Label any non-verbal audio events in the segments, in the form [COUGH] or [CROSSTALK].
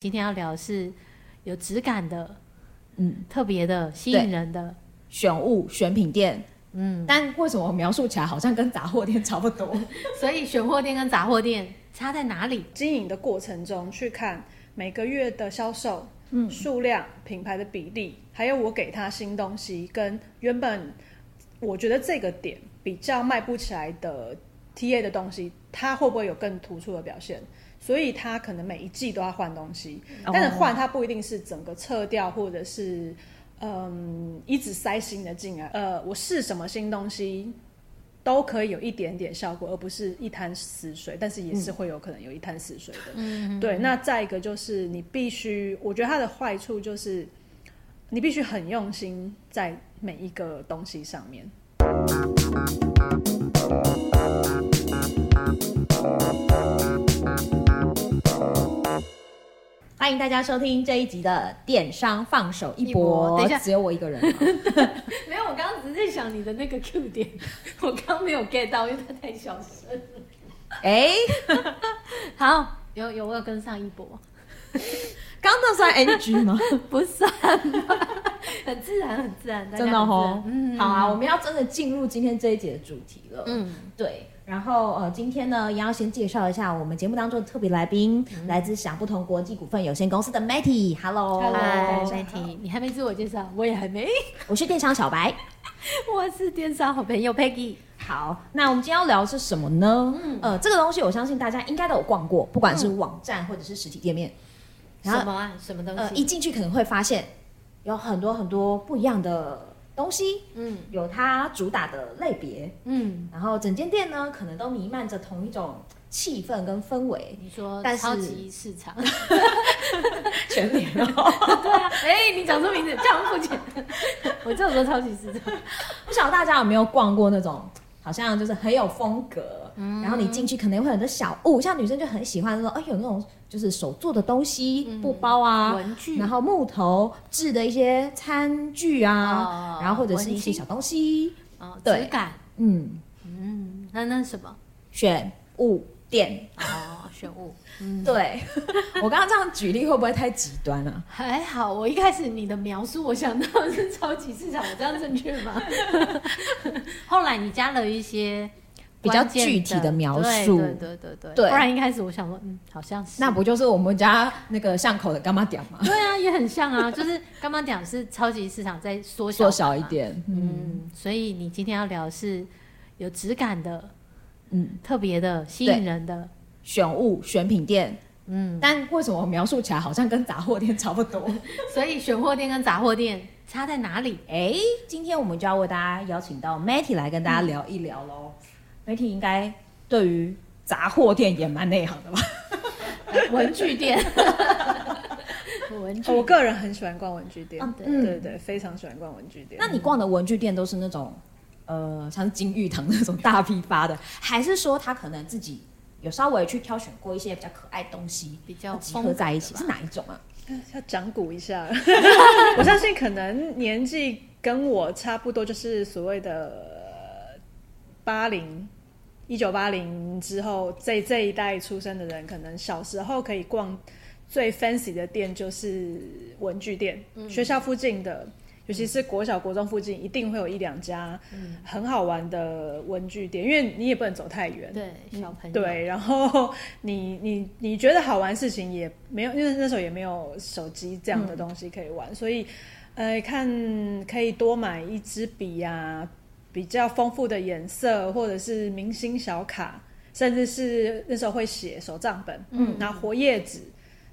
今天要聊的是有质感的，嗯，特别的、吸引人的选物选品店，嗯，但为什么描述起来好像跟杂货店差不多？[LAUGHS] 所以选货店跟杂货店差在哪里？经营的过程中去看每个月的销售，嗯，数量、品牌的比例，还有我给他新东西，跟原本我觉得这个点比较卖不起来的 TA 的东西，它会不会有更突出的表现？所以他可能每一季都要换东西，但是换它不一定是整个撤掉，或者是嗯一直塞新的进来。呃，我试什么新东西都可以有一点点效果，而不是一滩死水。但是也是会有可能有一滩死水的。嗯，对。那再一个就是你必须，我觉得它的坏处就是你必须很用心在每一个东西上面。欢迎大家收听这一集的电商放手一搏。等一下，只有我一个人。[LAUGHS] 没有，我刚刚只是在想你的那个 [LAUGHS] Q 点，我刚刚没有 get 到，因为它太小声了。哎，[LAUGHS] 好，有有，我有跟上一波。刚刚那算 NG 吗？不算，很自然，很自然。真的哦。嗯，好啊，我们要真的进入今天这一节的主题了。嗯，对。然后呃，今天呢，也要先介绍一下我们节目当中的特别来宾，嗯、来自想不同国际股份有限公司的 Matty。Hello，Hello，Matty，你还没自我介绍，我也还没。[LAUGHS] 我是电商小白，[LAUGHS] 我是电商好朋友 Peggy。好，那我们今天要聊的是什么呢？嗯，呃，这个东西我相信大家应该都有逛过，不管是网站或者是实体店面。嗯、然后什么啊？什么东西？呃，一进去可能会发现有很多很多不一样的。东西，嗯，有它主打的类别，嗯，然后整间店呢，可能都弥漫着同一种气氛跟氛围。你说，但是超级市场，[LAUGHS] 全联哦，[LAUGHS] 对啊，哎，你讲出名字，讲不出我就 [LAUGHS] 说超级市场，不晓得大家有没有逛过那种？好像就是很有风格，嗯、然后你进去可能会有很多小物，像女生就很喜欢说，哎，有那种就是手做的东西，嗯、布包啊，文具，然后木头制的一些餐具啊，哦、然后或者是一些小东西，哦，对，质感，嗯。嗯，那那什么？选物店。哦，选物。嗯，对，[LAUGHS] 我刚刚这样举例会不会太极端了？还好，我一开始你的描述，我想到的是超级市场，我这样正确吗？[LAUGHS] 后来你加了一些比较具体的描述，对对对对对，不然一开始我想说，嗯，好像是，那不就是我们家那个巷口的干妈店吗？对啊，也很像啊，就是干妈店是超级市场在缩小，缩小一点，嗯，所以你今天要聊的是有质感的，嗯，特别的，吸引人的。选物选品店，嗯，但为什么描述起来好像跟杂货店差不多？[LAUGHS] 所以选货店跟杂货店差在哪里？哎，今天我们就要为大家邀请到 Matty 来跟大家聊一聊喽。Matty 应该对于杂货店也蛮内行的吧？[LAUGHS] 文具店，[LAUGHS] 文具店，我个人很喜欢逛文具店，对对对，非常喜欢逛文具店。那你逛的文具店都是那种呃，像金玉堂那种大批发的，[LAUGHS] 还是说他可能自己？有稍微去挑选过一些比较可爱的东西，比较集合在一起，是哪一种啊？要讲古一下，我相信可能年纪跟我差不多，就是所谓的八零一九八零之后这这一代出生的人，可能小时候可以逛最 fancy 的店就是文具店，嗯、学校附近的。尤其是国小、国中附近，一定会有一两家很好玩的文具店，因为你也不能走太远。对，小朋友。对，然后你 [LAUGHS] 你你觉得好玩事情也没有，因为那时候也没有手机这样的东西可以玩，嗯、所以呃，看可以多买一支笔呀，比较丰富的颜色，或者是明星小卡，甚至是那时候会写手账本，嗯，拿活页纸。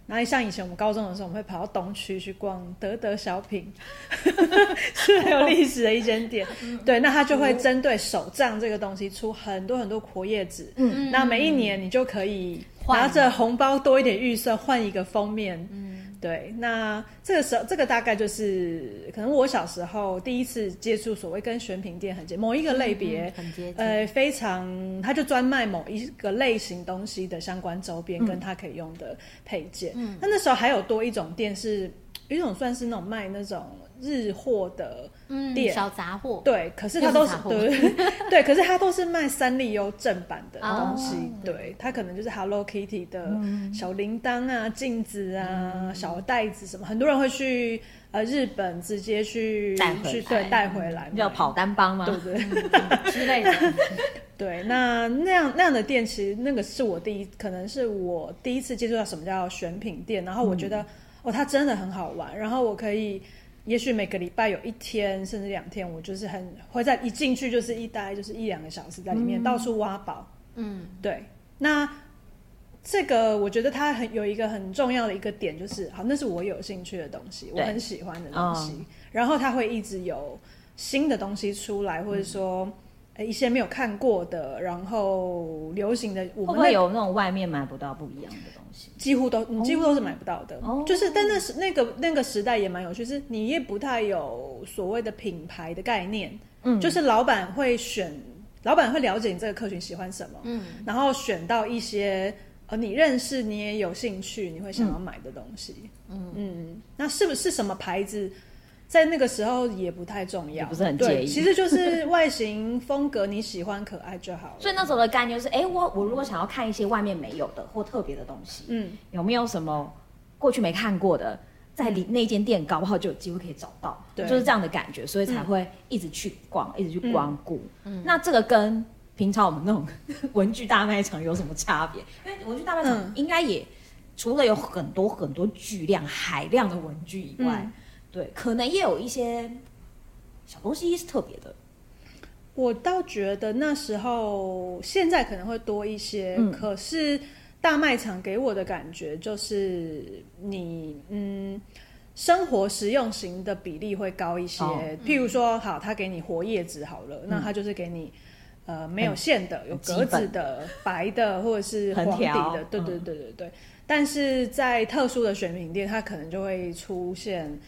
然后像以前我们高中的时候，我们会跑到东区去逛德德小品，[LAUGHS] 是很有历史的一间店。[LAUGHS] 对，那他就会针对手账这个东西出很多很多活页纸。嗯，那每一年你就可以拿着红包多一点预算换一个封面。嗯。对，那这个时候，这个大概就是可能我小时候第一次接触所谓跟选品店很接某一个类别，很接近，呃，非常，他就专卖某一个类型东西的相关周边，跟他可以用的配件。嗯，那那时候还有多一种店是，有一种算是那种卖那种日货的店，嗯、小杂货。对，可是它都是，是对 [LAUGHS] 对，可是它都是卖三丽鸥正版的东西。哦、对，它可能就是 Hello Kitty 的小铃铛啊、镜子啊、嗯、小袋子什么，很多人会去呃日本直接去带回去对带回来，叫跑单帮吗？对不对？嗯、之类的。对，那那样那样的店，其实那个是我第一，可能是我第一次接触到什么叫选品店，然后我觉得、嗯、哦，它真的很好玩，然后我可以。也许每个礼拜有一天甚至两天，我就是很会在一进去就是一待就是一两个小时在里面、嗯、到处挖宝。嗯，对。那这个我觉得它很有一个很重要的一个点，就是好，那是我有兴趣的东西，我很喜欢的东西。嗯、然后它会一直有新的东西出来，或者说。一些没有看过的，然后流行的，我们会，会有那种外面买不到不一样的东西，几乎都，你几乎都是买不到的。哦、就是，但那是那个那个时代也蛮有趣，是你也不太有所谓的品牌的概念。嗯，就是老板会选，老板会了解你这个客群喜欢什么，嗯，然后选到一些呃你认识你也有兴趣你会想要买的东西。嗯嗯，那是不是什么牌子？在那个时候也不太重要，不是很介意。其实就是外形风格你喜欢可爱就好了。所以那时候的概念就是，哎、欸，我我如果想要看一些外面没有的或特别的东西，嗯，有没有什么过去没看过的，在里那间店搞不好就有机会可以找到，对，就是这样的感觉，所以才会一直去逛，嗯、一直去光顾。嗯，那这个跟平常我们那种文具大卖场有什么差别？因为文具大卖场应该也除了有很多很多巨量海量的文具以外。嗯对，可能也有一些小东西是特别的。我倒觉得那时候，现在可能会多一些。嗯、可是大卖场给我的感觉就是你，嗯，生活实用型的比例会高一些。哦、譬如说，好，他给你活叶子好了，嗯、那他就是给你呃没有线的、有格子的、白的或者是黄底的。对对对对对。嗯、但是在特殊的选品店，它可能就会出现。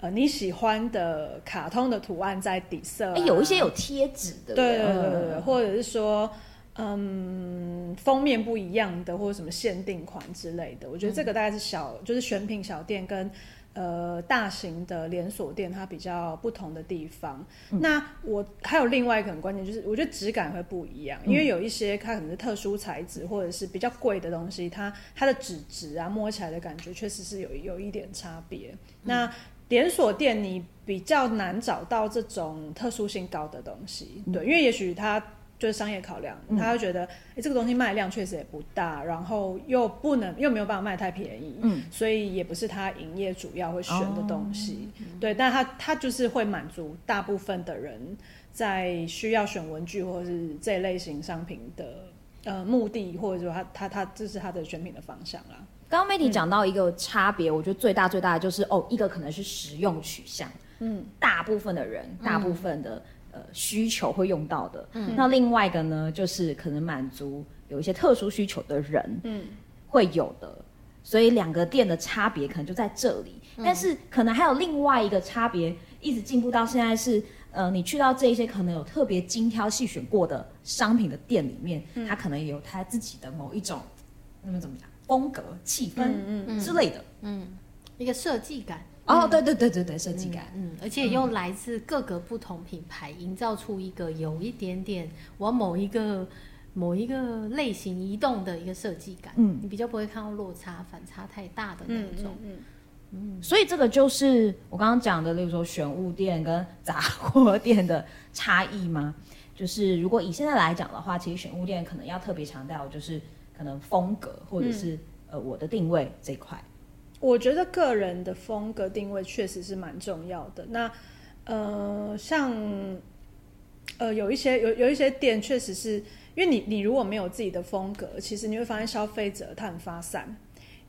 呃，你喜欢的卡通的图案在底色，啊，有一些有贴纸的，对对对对，或者是说，嗯，封面不一样的，或者什么限定款之类的。我觉得这个大概是小，嗯、就是选品小店跟呃大型的连锁店它比较不同的地方。嗯、那我还有另外一个很关键，就是我觉得质感会不一样，因为有一些它可能是特殊材质或者是比较贵的东西，它它的纸质啊摸起来的感觉确实是有有一点差别。嗯、那连锁店你比较难找到这种特殊性高的东西，嗯、对，因为也许他就是商业考量，嗯、他会觉得，哎、欸，这个东西卖量确实也不大，然后又不能又没有办法卖太便宜，嗯，所以也不是他营业主要会选的东西，哦、对，但他他就是会满足大部分的人在需要选文具或者是这类型商品的呃目的，或者说他他他这是他的选品的方向啦。刚刚 Maddy 讲到一个差别，嗯、我觉得最大最大的就是哦，一个可能是实用取向，嗯，大部分的人，大部分的、嗯、呃需求会用到的，嗯，那另外一个呢，就是可能满足有一些特殊需求的人，嗯，会有的，所以两个店的差别可能就在这里，嗯、但是可能还有另外一个差别，一直进步到现在是，呃，你去到这一些可能有特别精挑细选过的商品的店里面，嗯、它可能也有它自己的某一种，那么怎么讲？风格、气氛之类的，嗯，嗯，一个设计感。哦，对对对对对，设计感，嗯，而且又来自各个不同品牌，营造出一个有一点点往某一个某一个类型移动的一个设计感。嗯，你比较不会看到落差、反差太大的那种。嗯嗯，嗯，所以这个就是我刚刚讲的，例如说选物店跟杂货店的差异吗？就是如果以现在来讲的话，其实选物店可能要特别强调，就是。可能风格或者是、嗯、呃我的定位这一块，我觉得个人的风格定位确实是蛮重要的。那呃像呃有一些有有一些店确实是因为你你如果没有自己的风格，其实你会发现消费者他很发散。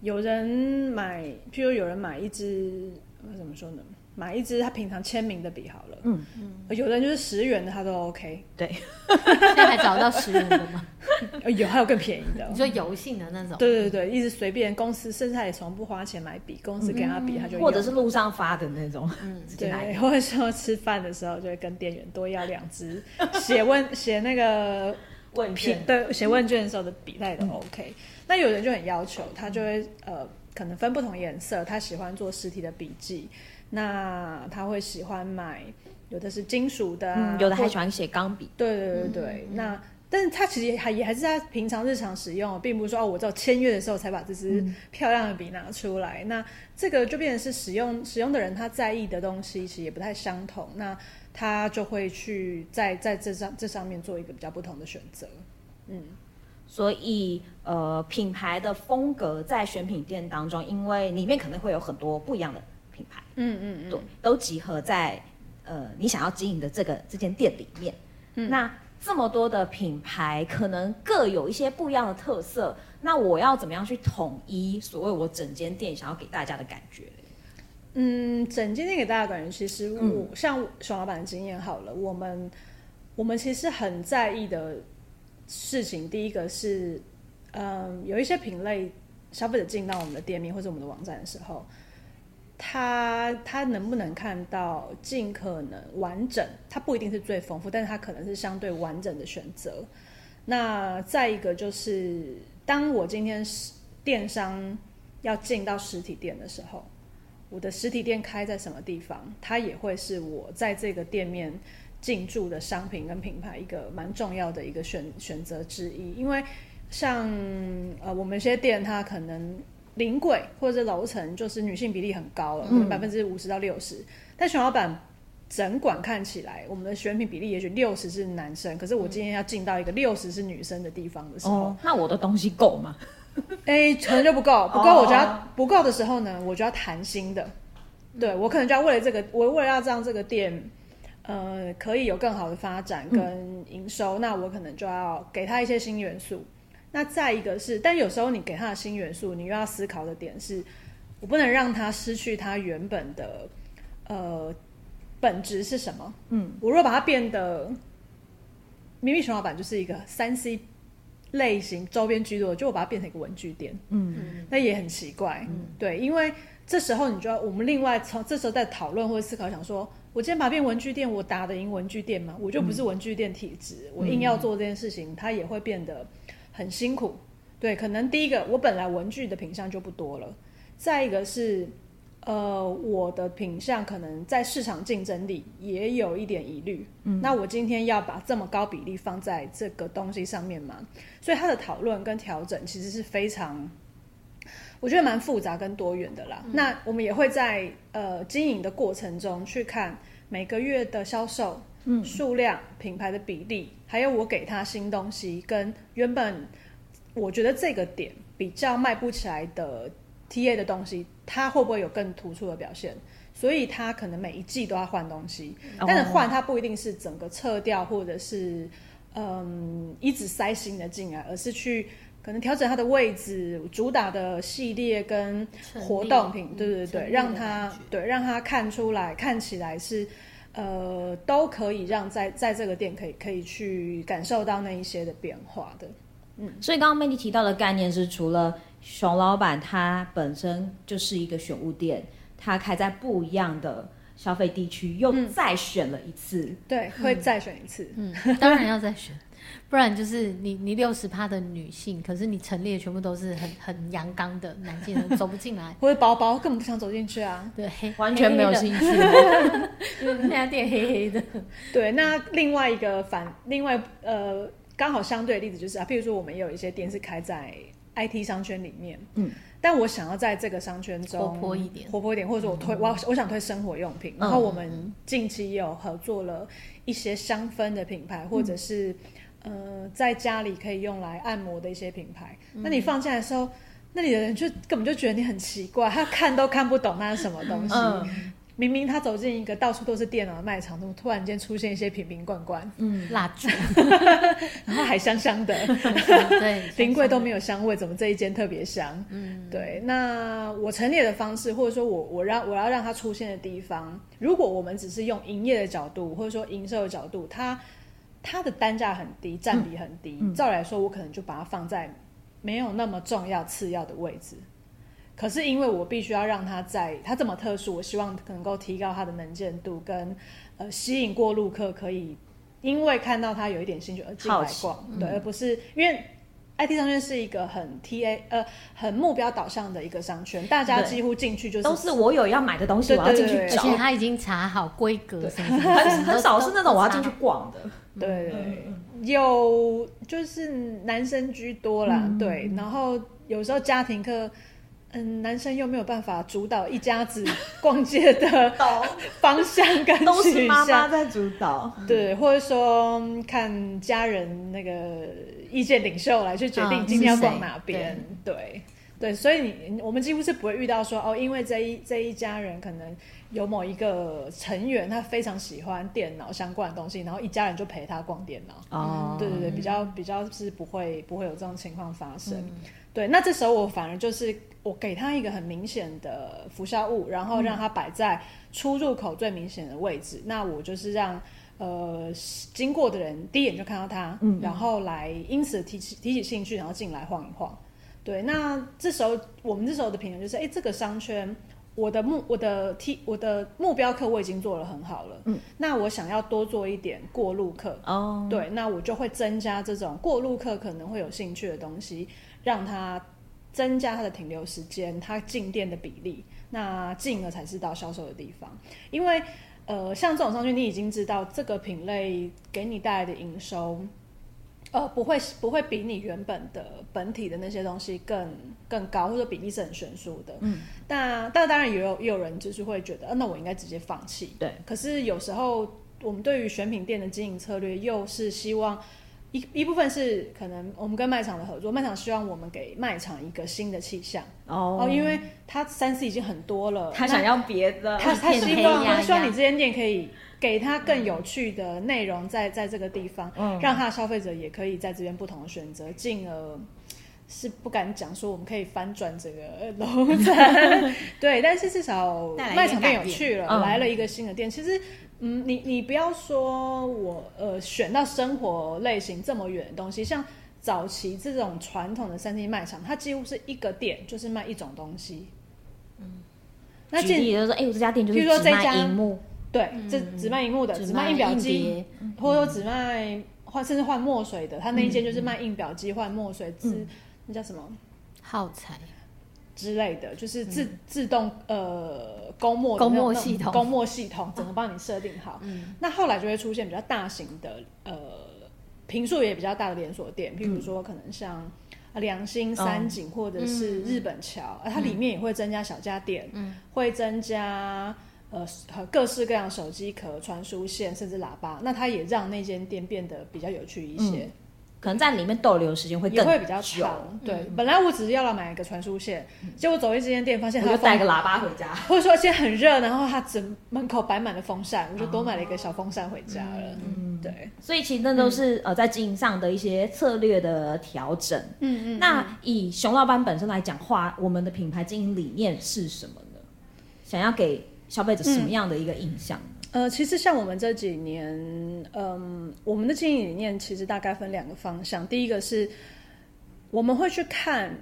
有人买，譬如有人买一支，怎么说呢？买一支他平常签名的笔好了，嗯。嗯，有人就是十元的他都 OK，对，现在还找到十元的吗？[LAUGHS] 有，还有更便宜的，你说油性的那种？对对对，一直随便公司，甚至他也从不花钱买笔，公司给他笔他就用，或者是路上发的那种，嗯，对，[LAUGHS] 或者说吃饭的时候就会跟店员多要两支，[LAUGHS] 写问写那个问卷，对，写问卷的时候的笔他也都 OK。那有人就很要求，他就会呃，可能分不同颜色，他喜欢做实体的笔记。那他会喜欢买，有的是金属的、啊嗯，有的还喜欢写钢笔。对对对对，嗯、那。但是他其实还也还是在平常日常使用，并不是说哦，我只有签约的时候才把这支漂亮的笔拿出来。嗯、那这个就变成是使用使用的人他在意的东西其实也不太相同，那他就会去在在这上这上面做一个比较不同的选择。嗯，所以呃，品牌的风格在选品店当中，因为里面可能会有很多不一样的品牌，嗯嗯嗯，对，都集合在呃你想要经营的这个这间店里面。嗯，那。这么多的品牌，可能各有一些不一样的特色。那我要怎么样去统一所谓我整间店想要给大家的感觉？嗯，整间店给大家感觉，其实我、嗯、像熊老板的经验好了，我们我们其实很在意的事情，第一个是，嗯，有一些品类消费者进到我们的店面或者我们的网站的时候。他他能不能看到尽可能完整？他不一定是最丰富，但是他可能是相对完整的选择。那再一个就是，当我今天是电商要进到实体店的时候，我的实体店开在什么地方，它也会是我在这个店面进驻的商品跟品牌一个蛮重要的一个选选择之一。因为像呃，我们一些店它可能。临柜或者楼层就是女性比例很高了，可能百分之五十到六十。但熊老板整馆看起来，我们的选品比例也许六十是男生，可是我今天要进到一个六十是女生的地方的时候，哦、那我的东西够吗？[LAUGHS] 哎、欸，可能就不够，不够我就要、哦、不够的时候呢，我就要谈新的。对，我可能就要为了这个，我为了要让这个店呃可以有更好的发展跟营收，嗯、那我可能就要给他一些新元素。那再一个是，但有时候你给他的新元素，你又要思考的点是，我不能让他失去他原本的呃本质是什么？嗯，我若把它变得，明明熊老板就是一个三 C 类型周边居多，就我把它变成一个文具店，嗯，那也很奇怪，嗯，对，因为这时候你就要我们另外从这时候在讨论或者思考，想说我今天把它变文具店，我打得赢文具店吗？我就不是文具店体质，嗯，我硬要做这件事情，它也会变得。很辛苦，对，可能第一个我本来文具的品相就不多了，再一个是，呃，我的品相可能在市场竞争力也有一点疑虑，嗯，那我今天要把这么高比例放在这个东西上面嘛，所以它的讨论跟调整其实是非常，我觉得蛮复杂跟多元的啦。嗯，那我们也会在呃经营的过程中去看每个月的销售。嗯，数量、品牌的比例，还有我给他新东西，跟原本我觉得这个点比较卖不起来的 TA 的东西，他会不会有更突出的表现？所以他可能每一季都要换东西，但是换他不一定是整个撤掉，或者是嗯一直塞新的进来，而是去可能调整它的位置、主打的系列跟活动品，对对对，让它对让它看出来，看起来是。呃，都可以让在在这个店可以可以去感受到那一些的变化的，嗯，所以刚刚 Mandy 提到的概念是，除了熊老板他本身就是一个选物店，他开在不一样的消费地区，又再选了一次，嗯、对，会再选一次，嗯，当然要再选。不然就是你你六十趴的女性，可是你陈列全部都是很很阳刚的男性人走不进来，[LAUGHS] 或者包包根本不想走进去啊，对，完全没有兴趣，[LAUGHS] 因为那家店黑黑的。对，那另外一个反，另外呃，刚好相对的例子就是啊，譬如说我们也有一些店是开在 IT 商圈里面，嗯，但我想要在这个商圈中活泼一点，活泼一点，或者说我推、嗯、我我想推生活用品，然后我们近期也有合作了一些香氛的品牌，或者是。呃，在家里可以用来按摩的一些品牌，嗯、那你放进来的时候，那里的人就根本就觉得你很奇怪，[LAUGHS] 他看都看不懂那是什么东西。嗯、明明他走进一个到处都是电脑的卖场，怎么突然间出现一些瓶瓶罐罐？嗯，蜡烛，[LAUGHS] 然后还香香的。对，[LAUGHS] 冰柜都没有香味，怎么这一间特别香？嗯，对。那我陈列的方式，或者说我我让我要让它出现的地方，如果我们只是用营业的角度，或者说营收的角度，它。它的单价很低，占比很低。照理来说，我可能就把它放在没有那么重要、次要的位置。可是因为我必须要让它在它这么特殊，我希望能够提高它的能见度，跟呃吸引过路客可以因为看到它有一点兴趣而进来逛，对，嗯、而不是因为，IT 商圈是一个很 TA 呃很目标导向的一个商圈，大家几乎进去就是都是我有要买的东西，我要进去找，而且他已经查好规格什么，很很少是那种我要进去逛的。对，有就是男生居多啦，对，然后有时候家庭课。嗯，男生又没有办法主导一家子逛街的方向跟都是妈妈在主导。对，或者说看家人那个意见领袖来去决定今天要逛哪边。对对，对，所以你我们几乎是不会遇到说哦，因为这一这一家人可能有某一个成员他非常喜欢电脑相关的东西，然后一家人就陪他逛电脑。哦，对对对，比较比较是不会不会有这种情况发生。嗯对，那这时候我反而就是我给他一个很明显的辐射物，然后让他摆在出入口最明显的位置。嗯、那我就是让呃经过的人第一眼就看到他，嗯，然后来因此提起提起兴趣，然后进来晃一晃。对，那这时候我们这时候的评论就是，哎，这个商圈我的目我的 T 我的目标客我已经做得很好了，嗯，那我想要多做一点过路客哦，对，那我就会增加这种过路客可能会有兴趣的东西。让他增加他的停留时间，他进店的比例，那进而才是到销售的地方。因为，呃，像这种商圈，你已经知道这个品类给你带来的营收，呃，不会不会比你原本的本体的那些东西更更高，或者比例是很悬殊的。嗯。但但当然也有也有人就是会觉得，呃，那我应该直接放弃。对。可是有时候我们对于选品店的经营策略，又是希望。一一部分是可能我们跟卖场的合作，卖场希望我们给卖场一个新的气象哦，oh, 因为他三 C 已经很多了，他想要别的，他他希望他希望你这间店可以给他更有趣的内容在在这个地方，嗯、让他的消费者也可以在这边不同的选择，进而是不敢讲说我们可以翻转这个楼层，[LAUGHS] 对，但是至少卖场变有趣了，来了一个新的店，嗯、其实。嗯，你你不要说我呃选到生活类型这么远的东西，像早期这种传统的三 D 卖场，它几乎是一个店就是卖一种东西。嗯，那举例就是说，哎、欸，我这家店就是只卖荧幕，对，这只卖荧幕的，只卖印表机，或者说只卖换甚至换墨水的，他那一间就是卖印表机换墨水，之、嗯、那叫什么？耗材。之类的，就是自、嗯、自动呃公墨公墨系统，公墨系统整个帮你设定好。嗯、那后来就会出现比较大型的呃平数也比较大的连锁店，譬如说可能像良心、三井或者是日本桥，嗯、它里面也会增加小家电，嗯、会增加呃各式各样手机壳、传输线甚至喇叭，那它也让那间店变得比较有趣一些。嗯可能在里面逗留的时间会更会比较长。对，嗯、本来我只是要来买一个传输线，嗯、结果走进这间店，发现他就带个喇叭回家，[LAUGHS] 或者说现在很热，然后他整门口摆满了风扇，我就多买了一个小风扇回家了。嗯，对。所以其实那都是、嗯、呃在经营上的一些策略的调整。嗯嗯。那以熊老板本身来讲话，我们的品牌经营理念是什么呢？想要给消费者什么样的一个印象？嗯呃，其实像我们这几年，嗯，我们的经营理念其实大概分两个方向。第一个是我们会去看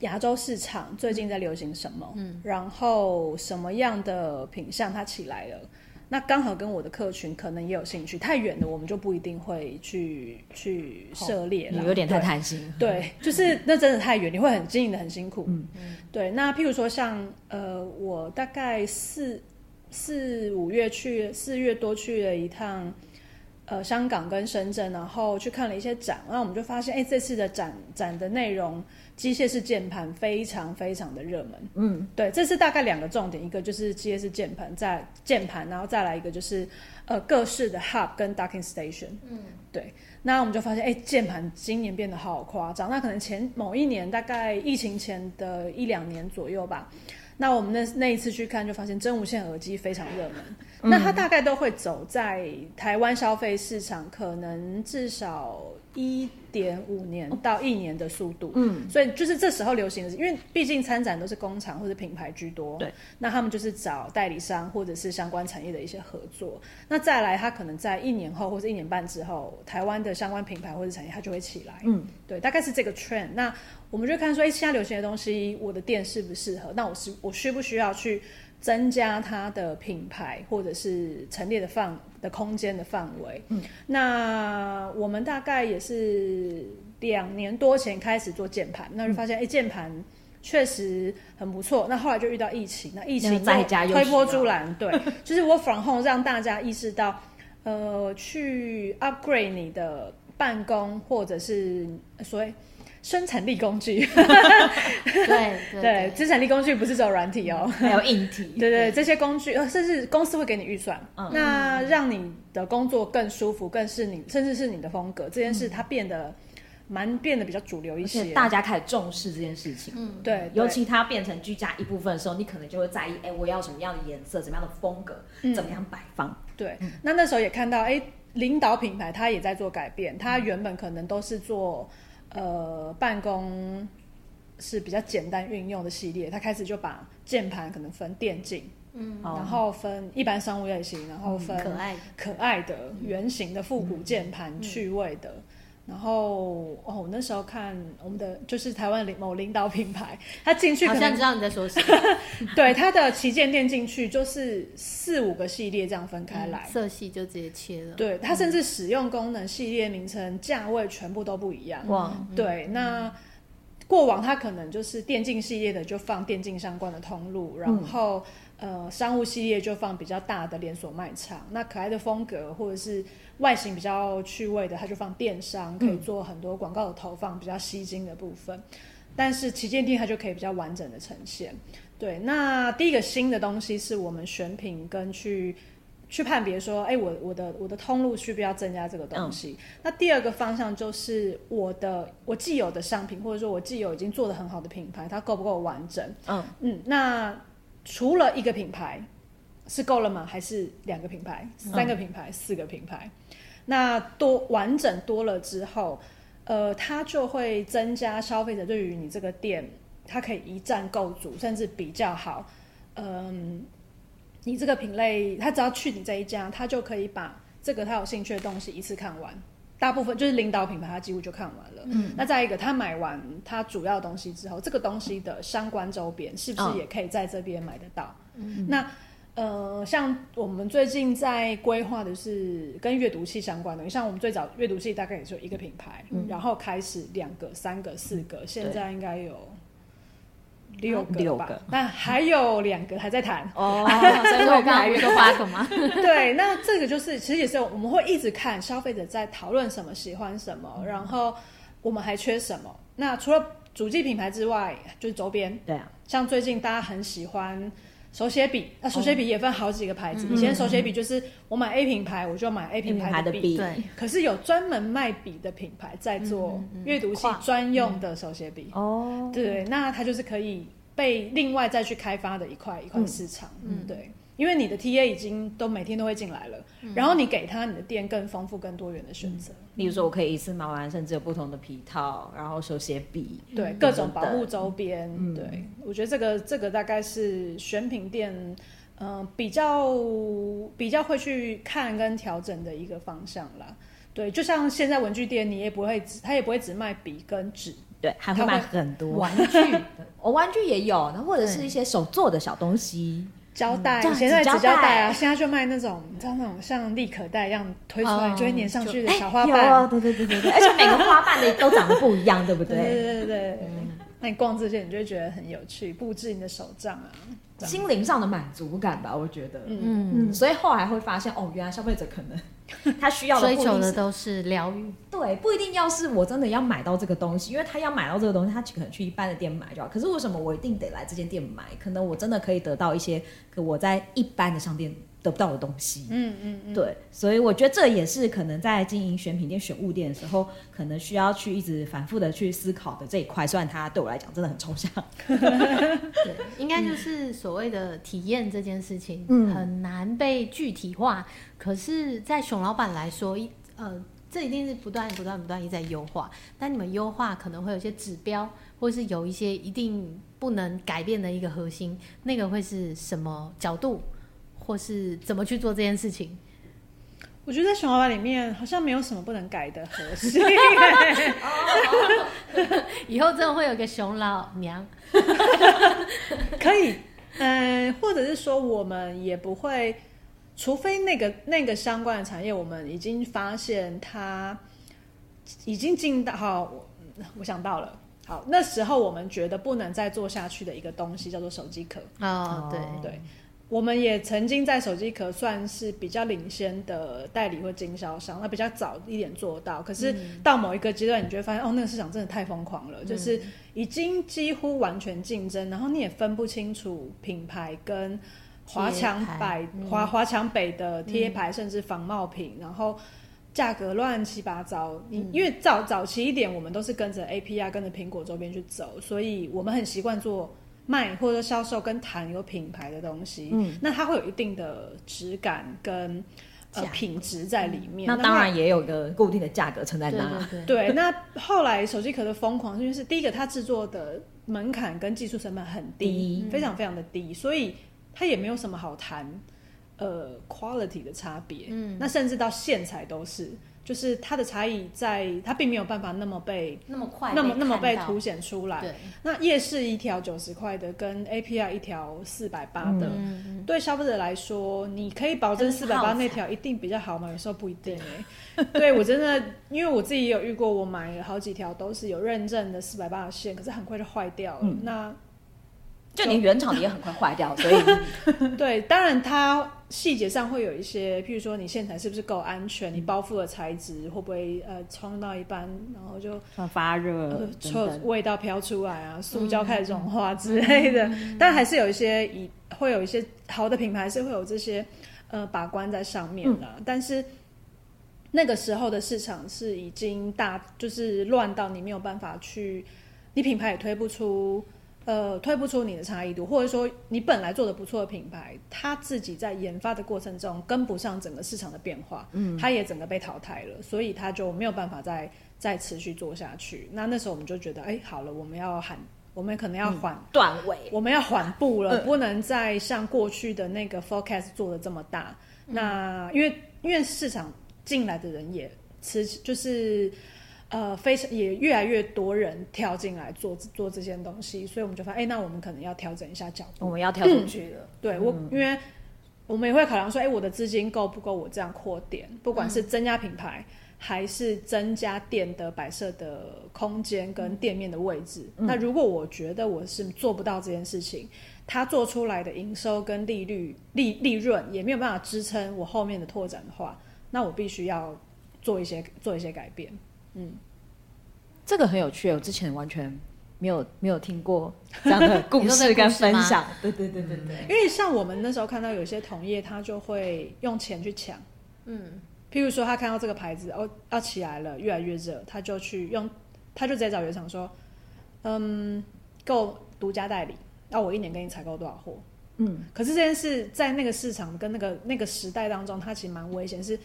亚洲市场最近在流行什么，嗯，然后什么样的品相它起来了，那刚好跟我的客群可能也有兴趣。太远的我们就不一定会去去涉猎了，哦，有点太贪心。对，[LAUGHS] 就是那真的太远，你会很经营的很辛苦。嗯，对。那譬如说像呃，我大概四。四五月去，四月多去了一趟，呃，香港跟深圳，然后去看了一些展，然后我们就发现，哎，这次的展展的内容，机械式键盘非常非常的热门。嗯，对，这是大概两个重点，一个就是机械式键盘，在键盘，然后再来一个就是呃各式的 hub 跟 docking station。嗯，对，那我们就发现，哎，键盘今年变得好夸张，那可能前某一年，大概疫情前的一两年左右吧。那我们那那一次去看，就发现真无线耳机非常热门。嗯、那它大概都会走在台湾消费市场，可能至少一点五年到一年的速度。嗯，所以就是这时候流行的是，因为毕竟参展都是工厂或者品牌居多。对，那他们就是找代理商或者是相关产业的一些合作。那再来，他可能在一年后或者一年半之后，台湾的相关品牌或者产业它就会起来。嗯，对，大概是这个 trend。那我们就看说，哎，现在流行的东西，我的店适不适合？那我是我需不需要去增加它的品牌，或者是陈列的范的空间的范围？嗯，那我们大概也是是两年多前开始做键盘，那就发现哎，键盘确实很不错。那后来就遇到疫情，那疫情在家推波助澜，对，[LAUGHS] 就是 work from home 让大家意识到，呃，去 upgrade 你的办公或者是所谓。生产力工具，对 [LAUGHS] 对，对，生产力工具不是只有软体哦，还有硬体。[LAUGHS] 对对，这些工具，呃，甚至公司会给你预算，嗯。那让你的工作更舒服，更是你，甚至是你的风格。这件事它变得蛮变得比较主流一些，大家开始重视这件事情。嗯，对，尤其它变成居家一部分的时候，你可能就会在意，哎，我要什么样的颜色，什么样的风格，怎么样摆放。对，那那时候也看到，哎，领导品牌它也在做改变，它原本可能都是做。呃，办公是比较简单运用的系列，他开始就把键盘可能分电竞，嗯，然后分一般商务类型，然后分可爱。可爱的圆形的复古键盘趣味的。然后哦，那时候看我们的就是台湾某领导品牌，他进去好像知道你在说什么。[LAUGHS] 对，他的旗舰店进去就是四五个系列这样分开来，嗯、色系就直接切了。对，他甚至使用功能、系列名称、价位全部都不一样。哇，对，嗯、那过往他可能就是电竞系列的就放电竞相关的通路，然后、嗯、呃商务系列就放比较大的连锁卖场。那可爱的风格或者是。外形比较趣味的，它就放电商，可以做很多广告的投放，比较吸睛的部分。但是旗舰店它就可以比较完整的呈现。对，那第一个新的东西是我们选品跟去去判别说，哎、欸，我我的我的通路需不需要增加这个东西？嗯、那第二个方向就是我的我既有的商品，或者说我既有已经做的很好的品牌，它够不够完整？嗯嗯，那除了一个品牌。是够了吗？还是两个品牌、三个品牌、嗯、四个品牌？那多完整多了之后，呃，它就会增加消费者对于你这个店，它可以一站购足，甚至比较好。嗯，你这个品类，他只要去你这一家，他就可以把这个他有兴趣的东西一次看完。大部分就是领导品牌，他几乎就看完了。嗯，那再一个，他买完他主要东西之后，这个东西的相关周边是不是也可以在这边买得到？嗯，那。呃，像我们最近在规划的是跟阅读器相关的，像我们最早阅读器大概也就一个品牌，嗯、然后开始两个、三个、四个，现在应该有六个吧，六个，但还有两个还在谈哦，[LAUGHS] 所以我刚才说八个吗？对，那这个就是其实也是我们会一直看消费者在讨论什么、喜欢什么，嗯、然后我们还缺什么。那除了主机品牌之外，就是周边，对啊，像最近大家很喜欢。手写笔，那手写笔也分好几个牌子。以前手写笔就是我买 A 品牌，我就买 A 品牌的笔。对。可是有专门卖笔的品牌在做阅读器专用的手写笔。哦。对，那它就是可以被另外再去开发的一块一块市场。嗯，对。因为你的 TA 已经都每天都会进来了，嗯、然后你给他你的店更丰富、更多元的选择。例如说，我可以一次买完，甚至有不同的皮套，然后手写笔，对，嗯、各种保护周边。嗯、对，我觉得这个这个大概是选品店，嗯、呃，比较比较会去看跟调整的一个方向啦。对，就像现在文具店，你也不会只，他也不会只卖笔跟纸，对，还会卖很多玩具，[LAUGHS] 哦玩具也有，然后或者是一些手做的小东西。胶带，以前在纸胶带啊，现在就卖那种，你知道那种像立可带一样推出来就会粘上去的小花瓣，对对对对对，而且每个花瓣的都长得不一样，对不对？对对对，那你逛这些，你就会觉得很有趣，布置你的手账啊，心灵上的满足感吧，我觉得，嗯嗯，所以后来会发现，哦，原来消费者可能。他需要的 [LAUGHS] 追求的都是疗愈，对，不一定要是我真的要买到这个东西，因为他要买到这个东西，他可能去一般的店买就好。可是为什么我一定得来这间店买？可能我真的可以得到一些，可我在一般的商店。得不到的东西，嗯嗯嗯，对，所以我觉得这也是可能在经营选品店、选物店的时候，可能需要去一直反复的去思考的这一块。虽然它对我来讲真的很抽象，[LAUGHS] 对，应该就是所谓的体验这件事情，嗯，很难被具体化。可是，在熊老板来说，一呃，这一定是不断、不断、不断一直在优化。但你们优化可能会有些指标，或是有一些一定不能改变的一个核心，那个会是什么角度？或是怎么去做这件事情？我觉得在熊娃娃里面好像没有什么不能改的核心。[LAUGHS] 以后真的会有个熊老娘，[LAUGHS] 可以，嗯，或者是说我们也不会，除非那个那个相关的产业，我们已经发现它已经进到好，我我想到了，好，那时候我们觉得不能再做下去的一个东西叫做手机壳啊，对对。我们也曾经在手机壳算是比较领先的代理或经销商，那比较早一点做到。可是到某一个阶段，你就会发现，哦，那个市场真的太疯狂了，嗯，就是已经几乎完全竞争，然后你也分不清楚品牌跟华强北、华华强北的贴牌，甚至仿冒品，然后价格乱七八糟。你因为早早期一点，我们都是跟着 APR 跟着苹果周边去走，所以我们很习惯做。卖或者销售跟谈有品牌的东西，嗯，那它会有一定的质感跟呃品质在里面。那当然也有个固定的价格存在那。对，对，对，对，那后来手机壳的疯狂，因为是第一个，它制作的门槛跟技术成本很低，非常非常的低，所以它也没有什么好谈呃 quality 的差别。嗯，那甚至到线材都是。就是它的差异在，它并没有办法那么被那么快那么那么被凸显出来。对，那夜市一条九十块的跟 APR 一条四百八的，嗯，对消费者来说，你可以保证四百八那条一定比较好吗？有时候不一定哎。对我真的，因为我自己也有遇过，我买了好几条都是有认证的四百八的线，可是很快就坏掉了。嗯、那就连原厂的也很快坏掉，[LAUGHS] 所以 [LAUGHS] 对，当然它细节上会有一些，譬如说你线材是不是够安全，你包覆的材质会不会呃冲到一半，然后就发热，臭、呃、味道飘出来啊，塑胶开始融化之类的。嗯、但还是有一些以会有一些好的品牌是会有这些呃把关在上面的、嗯，但是那个时候的市场是已经大就是乱到你没有办法去，你品牌也推不出。呃，推不出你的差异度，或者说你本来做的不错的品牌，它自己在研发的过程中跟不上整个市场的变化，嗯，它也整个被淘汰了，所以它就没有办法再再持续做下去。那那时候我们就觉得，哎，好了，我们要喊，我们可能要缓断尾，我们要缓步了，不能再像过去的那个 forecast 做的这么大。嗯、那因为因为市场进来的人也持就是。呃，非常也越来越多人跳进来做做这件东西，所以我们就发现，哎、欸，那我们可能要调整一下脚步。我们要跳进去了。嗯、对我、嗯，因为我们也会考量说，哎、欸，我的资金够不够？我这样扩点，不管是增加品牌，嗯、还是增加店的摆设的空间跟店面的位置、嗯。那如果我觉得我是做不到这件事情，它做出来的营收跟利率利利润也没有办法支撑我后面的拓展的话，那我必须要做一些做一些改变。嗯，这个很有趣，我之前完全没有没有听过这样的故事跟分享。[LAUGHS] 对对对对对，因为像我们那时候看到有些同业，他就会用钱去抢。嗯，譬如说他看到这个牌子哦要起来了，越来越热，他就去用，他就直接找原厂说，嗯，购独家代理，那我一年给你采购多少货？嗯，可是这件事在那个市场跟那个那个时代当中，它其实蛮危险，是。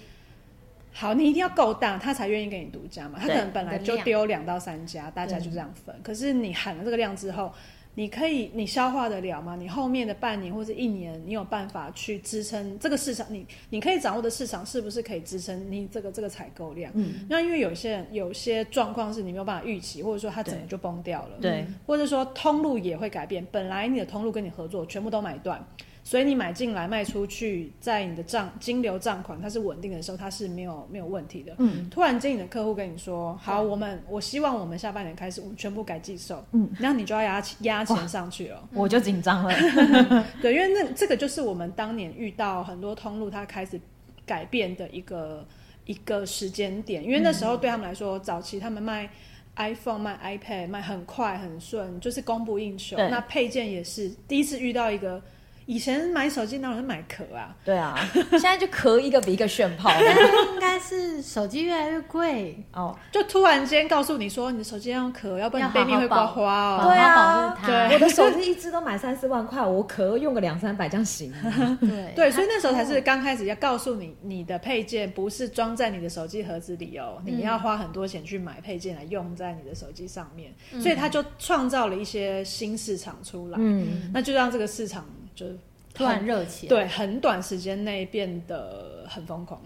好，你一定要够大，他才愿意给你独家嘛。他可能本来就丢两到三家，大家就这样分。可是你喊了这个量之后，你可以你消化得了吗？你后面的半年或者一年，你有办法去支撑这个市场？你你可以掌握的市场是不是可以支撑你这个这个采购量？嗯，那因为有些人有些状况是你没有办法预期，或者说它整个就崩掉了。对，或者说通路也会改变，本来你的通路跟你合作全部都买断。所以你买进来卖出去，在你的账金流账款它是稳定的时候，它是没有没有问题的。嗯，突然间你的客户跟你说：“好，我们我希望我们下半年开始，我们全部改寄售。”嗯，然后你就要压压钱上去了，我就紧张了。[LAUGHS] 对，因为那这个就是我们当年遇到很多通路它开始改变的一个一个时间点，因为那时候对他们来说，早期他们卖 iPhone、卖 iPad 卖很快很顺，就是供不应求。那配件也是第一次遇到一个。以前买手机哪有人买壳啊？对啊，现在就壳一个比一个炫炮。[LAUGHS] 应该是手机越来越贵哦，就突然间告诉你说，你的手机要用壳，要不然背面会刮花哦。对啊，对，我的手机一只都买三四万块，我壳用个两三百这样行吗？[LAUGHS] 对对，所以那时候才是刚开始要告诉你，你的配件不是装在你的手机盒子里哦，你要花很多钱去买配件来用在你的手机上面，所以他就创造了一些新市场出来，嗯，那就让这个市场。就突然热起来，对，很短时间内变得很疯狂。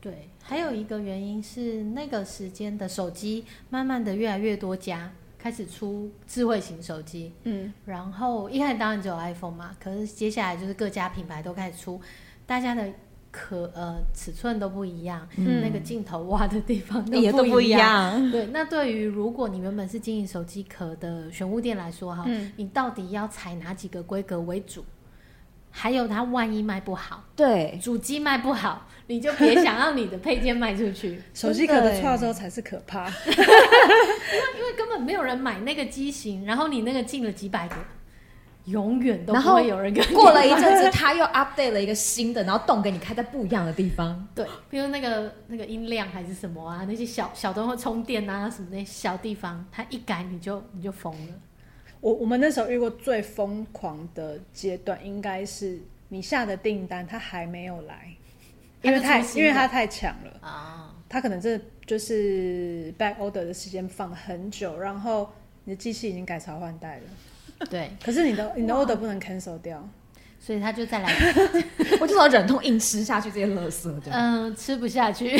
对，还有一个原因是那个时间的手机慢慢的越来越多家开始出智慧型手机，嗯，然后一开始当然只有 iPhone 嘛，可是接下来就是各家品牌都开始出，大家的壳呃尺寸都不一样，嗯、那个镜头挖的地方也都不一样。对，那对于如果你原本是经营手机壳的选物店来说哈，嗯、你到底要采哪几个规格为主？还有它万一卖不好，对，主机卖不好，你就别想让你的配件卖出去。[LAUGHS] 手机壳的错之后才是可怕，因为因为根本没有人买那个机型，然后你那个进了几百个。永远都不会有人跟你。过了一阵子，他又 update 了一个新的，然后洞给你开在不一样的地方。[LAUGHS] 对，比如那个那个音量还是什么啊，那些小小东西充电啊什么那些小地方，他一改你就你就疯了。我我们那时候遇过最疯狂的阶段，应该是你下的订单他还没有来，因为太因为他太强了。啊，他可能这就是 back order 的时间放很久，然后你的机器已经改朝换代了。对，可是你的你的 order 不能 cancel 掉，所以他就再来，[LAUGHS] 我就老忍痛硬吃下去这些垃圾。嗯，吃不下去。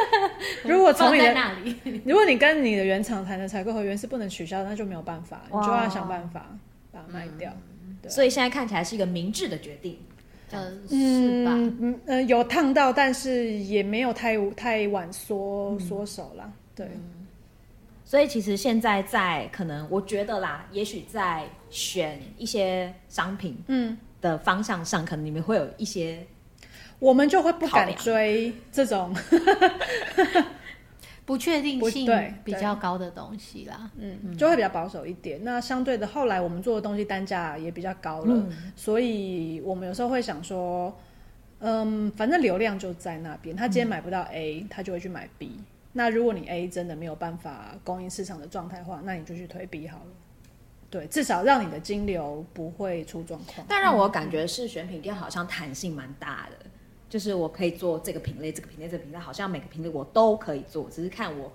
[LAUGHS] 如果从你的那里，如果你跟你的原厂谈的采购合约是不能取消，那就没有办法，你就要想办法把它卖掉。所以现在看起来是一个明智的决定。嗯，是吧？嗯嗯，有烫到，但是也没有太太晚缩缩手了。对。所以其实现在在可能，我觉得啦，也许在选一些商品嗯的方向上，嗯、可能你们会有一些，我们就会不敢追这种 [LAUGHS] 不确定性比较高的东西啦，嗯，就会比较保守一点。那相对的，后来我们做的东西单价也比较高了，嗯、所以我们有时候会想说，嗯，反正流量就在那边，他今天买不到 A，、嗯、他就会去买 B。那如果你 A 真的没有办法供应市场的状态的话，那你就去推 B 好了。对，至少让你的金流不会出状况。但让我感觉是选品店好像弹性蛮大的，就是我可以做这个品类、这个品类、这个品类，好像每个品类我都可以做，只是看我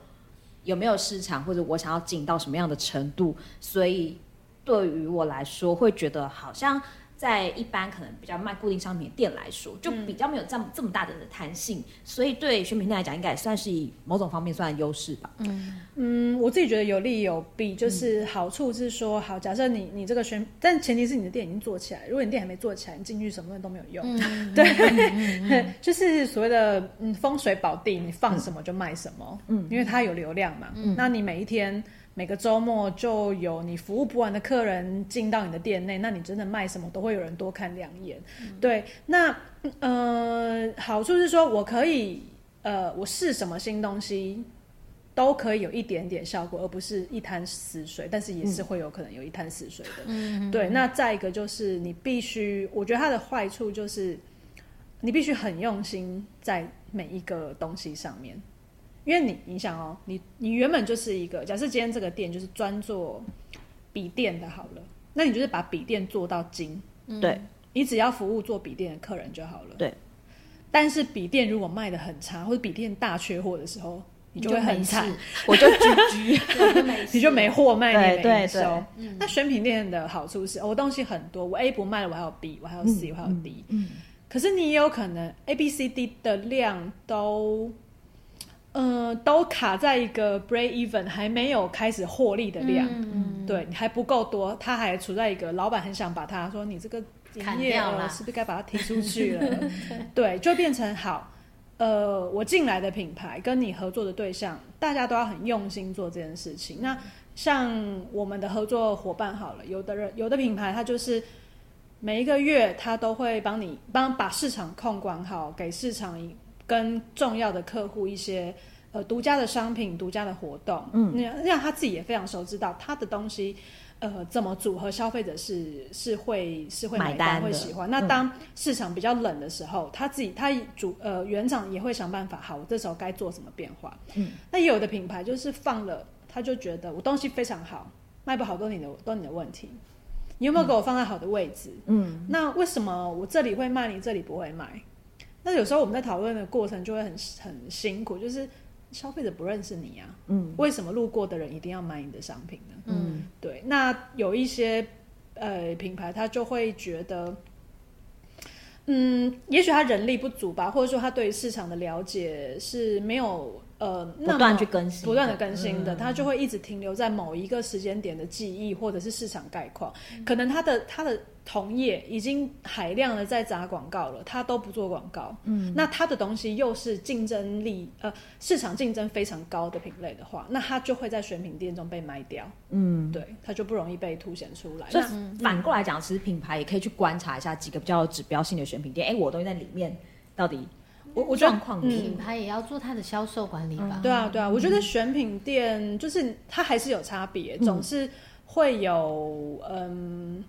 有没有市场或者我想要进到什么样的程度。所以对于我来说，会觉得好像。在一般可能比较卖固定商品的店来说，就比较没有这么这么大的弹性，嗯、所以对选品店来讲，应该也算是以某种方面算优势吧。嗯嗯，我自己觉得有利有弊，就是好处是说，好，假设你你这个选，但前提是你的店已经做起来，如果你店还没做起来，你进去什么东西都没有用。嗯、对，嗯嗯、[LAUGHS] 就是所谓的嗯风水宝地，你放什么就卖什么。嗯，因为它有流量嘛。嗯，那你每一天。每个周末就有你服务不完的客人进到你的店内，那你真的卖什么都会有人多看两眼。嗯、对，那呃好处是说我可以呃我试什么新东西都可以有一点点效果，而不是一潭死水，但是也是会有可能有一潭死水的。嗯，对。那再一个就是你必须，我觉得它的坏处就是你必须很用心在每一个东西上面。因为你，你想哦，你你原本就是一个，假设今天这个店就是专做笔电的，好了，那你就是把笔电做到精，对、嗯，你只要服务做笔电的客人就好了，对。但是笔电如果卖的很差，或者笔电大缺货的时候，你就会很惨，[LAUGHS] 我就 GG，[LAUGHS] 你就没货卖，对你没收。那选品店的好处是，我东西很多，我 A 不卖了，我还有 B，我还有 C，、嗯、我还有 D，嗯。嗯，可是你也有可能 A、B、C、D 的量都。嗯、呃，都卡在一个 break even 还没有开始获利的量，嗯、对，还不够多，他还处在一个老板很想把他说，你这个营业额是不是该把它踢出去了？[LAUGHS] 对，就变成好，呃，我进来的品牌跟你合作的对象，大家都要很用心做这件事情。那像我们的合作伙伴好了，有的人有的品牌他就是每一个月他都会帮你帮把市场控管好，给市场一。跟重要的客户一些呃独家的商品、独家的活动，嗯，那让他自己也非常熟，知道他的东西呃怎么组合，消费者是是会是会买单、会喜欢。那当市场比较冷的时候，嗯、他自己他主呃原厂也会想办法，好，我这时候该做什么变化？嗯，那也有的品牌就是放了，他就觉得我东西非常好，卖不好都你的都你的问题，你有没有给我放在好的位置？嗯，那为什么我这里会卖，你这里不会卖？那有时候我们在讨论的过程就会很很辛苦，就是消费者不认识你啊，嗯，为什么路过的人一定要买你的商品呢？嗯，对。那有一些呃品牌，他就会觉得，嗯，也许他人力不足吧，或者说他对市场的了解是没有呃，不断去更新，不断的更新的，它就会一直停留在某一个时间点的记忆或者是市场概况。嗯、可能它的它的同业已经海量的在砸广告了，它都不做广告。嗯，那它的东西又是竞争力呃市场竞争非常高的品类的话，那它就会在选品店中被卖掉。嗯，对，它就不容易被凸显出来。所以反过来讲，其实品牌也可以去观察一下几个比较有指标性的选品店。哎，我东西在里面到底。我我觉得品牌也要做它的销售管理吧。嗯、对啊，对啊，我觉得选品店就是它还是有差别，嗯、总是会有嗯，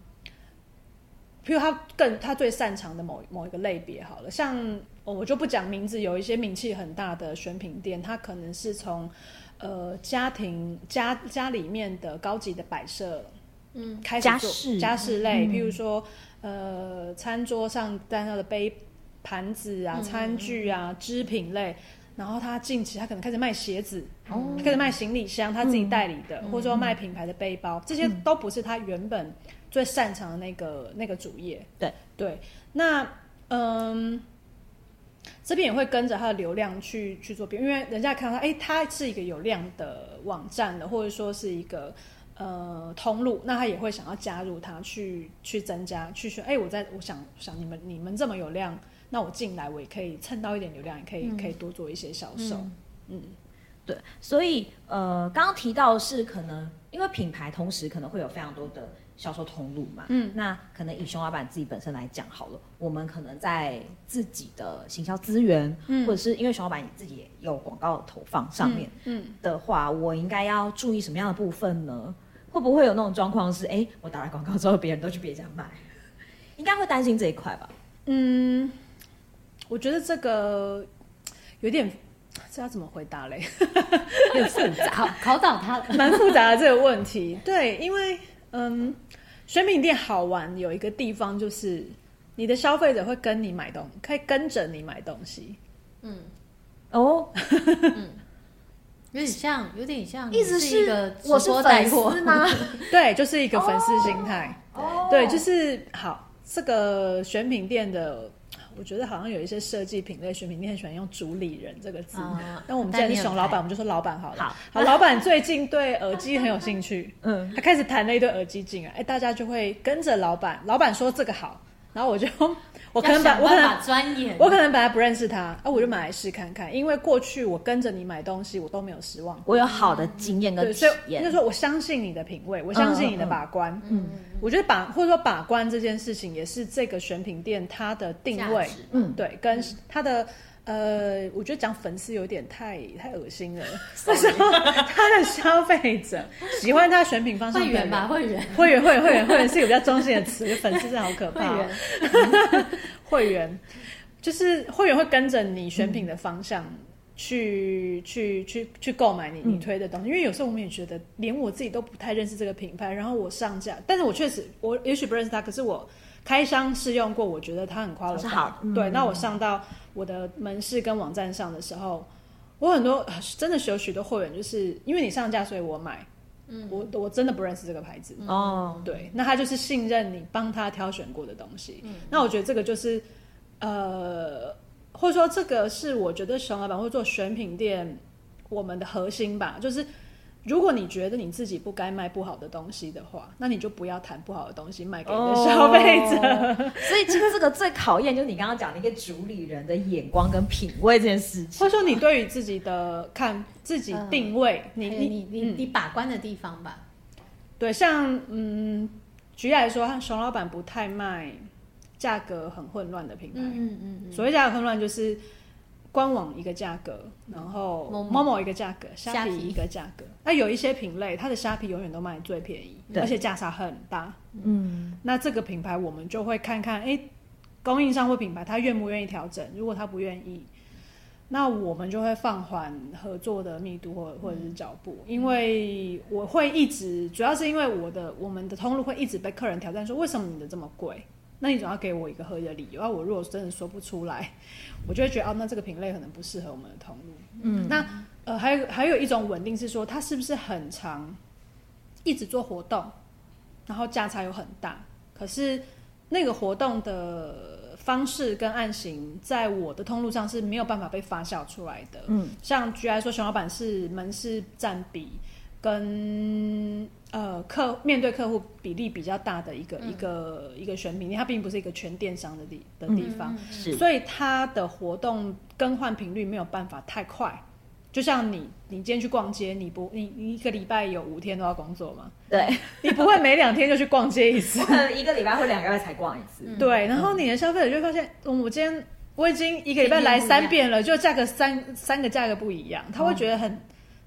比如他更他最擅长的某某一个类别好了，像我就不讲名字，有一些名气很大的选品店，它可能是从呃家庭家家里面的高级的摆设，嗯，开始做家饰。家饰类，嗯、譬如说呃餐桌上单到的杯。盘子啊、餐具啊、织品类，然后他近期他可能开始卖鞋子，哦，开始卖行李箱，他自己代理的，或者说卖品牌的背包，这些都不是他原本最擅长的那个那个主业。对。对，那嗯，这边也会跟着他的流量去去做变，因为人家看到他，哎，他是一个有量的网站的，或者说是一个呃通路，那他也会想要加入他去去增加，去说，哎，我在我想想你们你们这么有量。那我进来，我也可以蹭到一点流量，也可以、嗯、可以多做一些销售。嗯，嗯对，所以呃，刚刚提到的是可能因为品牌同时可能会有非常多的销售通路嘛。嗯，那可能以熊老板自己本身来讲好了，我们可能在自己的行销资源，嗯、或者是因为熊老板自己也有广告的投放上面，嗯的话，嗯、我应该要注意什么样的部分呢？会不会有那种状况是，哎，我打了广告之后，别人都去别家买，应该会担心这一块吧？嗯。我觉得这个有点，这要怎么回答嘞？[LAUGHS] 有点复杂，考考倒他，[LAUGHS] 蛮复杂的这个问题。对，因为嗯，选品店好玩有一个地方就是，你的消费者会跟你买东西，可以跟着你买东西。嗯，哦，嗯，有点像，有点像，意思是一个我是粉丝吗？[LAUGHS] 对，就是一个粉丝心态。哦，对，就是好，这个选品店的。我觉得好像有一些设计品类选品你很喜欢用主理人这个字，那、嗯、我们既然是熊老板，我们就说老板好了。好，好，[LAUGHS] 老板最近对耳机很有兴趣，嗯，他开始谈了一堆耳机进来，哎，大家就会跟着老板，老板说这个好，然后我就。[LAUGHS] 我可能把我可能我可能本来不认识他，啊，我就买来试看看。因为过去我跟着你买东西，我都没有失望。我有好的经验跟体验，所以就是说我相信你的品味，我相信你的把关。嗯，我觉得把或者说把关这件事情，也是这个选品店它的定位。嗯，对，跟它的。呃，我觉得讲粉丝有点太太恶心了。[LAUGHS] 为什么他的消费者喜欢他选品方式？会员吧，会员，会员，会员，会员，会员是一个比较中性的词。粉丝真的好可怕。[LAUGHS] 会员，[LAUGHS] 会员就是会员会跟着你选品的方向去去去去购买你你推的东西。因为有时候我们也觉得，连我自己都不太认识这个品牌，然后我上架，但是我确实我也许不认识他，可是我开箱试用过，我觉得它很夸张。好，对，那我上到。我的门市跟网站上的时候，我很多真的是有许多会员，就是因为你上架，所以我买。嗯，我我真的不认识这个牌子哦。对，那他就是信任你帮他挑选过的东西。嗯，那我觉得这个就是呃，或者说这个是我觉得熊老板会做选品店我们的核心吧，就是。如果你觉得你自己不该卖不好的东西的话，那你就不要谈不好的东西卖给你的消费者。Oh, [LAUGHS] 所以其实这个最考验就是你刚刚讲的一个主理人的眼光跟品味这件事情，或者说你对于自己的看自己定位，嗯、你你你你，你把关的地方吧。对，像嗯，举例来说，熊老板不太卖价格很混乱的品牌。嗯嗯嗯，嗯。所谓价格混乱就是。官网一个价格，然后某某一个价格，虾皮一个价格。那有一些品类，它的虾皮永远都卖最便宜，而且价差很大。嗯，那这个品牌我们就会看看，哎，供应商或品牌他愿不愿意调整？如果他不愿意，那我们就会放缓合作的密度或或者是脚步，嗯、因为我会一直，主要是因为我的我们的通路会一直被客人挑战说，为什么你的这么贵？那你总要给我一个合理的理由。啊，我如果真的说不出来，[LAUGHS] 我就会觉得哦，那这个品类可能不适合我们的通路。嗯，那呃，还有还有一种稳定是说，它是不是很长，一直做活动，然后价差又很大，可是那个活动的方式跟案型，在我的通路上是没有办法被发酵出来的。嗯，像举例来说，熊老板是门市占比跟呃客面对客户比例比较大的一个、嗯、一个一个选品，它并不是一个全电商的地的地方，嗯、是，所以它的活动更换频率没有办法太快。就像你，你今天去逛街，你不，你你一个礼拜有五天都要工作吗？对，[LAUGHS] 你不会每两天就去逛街一次，可能一个礼拜或两个礼拜才逛一次。嗯、[LAUGHS] 对，然后你的消费者就会发现，嗯，我今天我已经一个礼拜来三遍了，就价格三三个价格不一样，他会觉得很，嗯、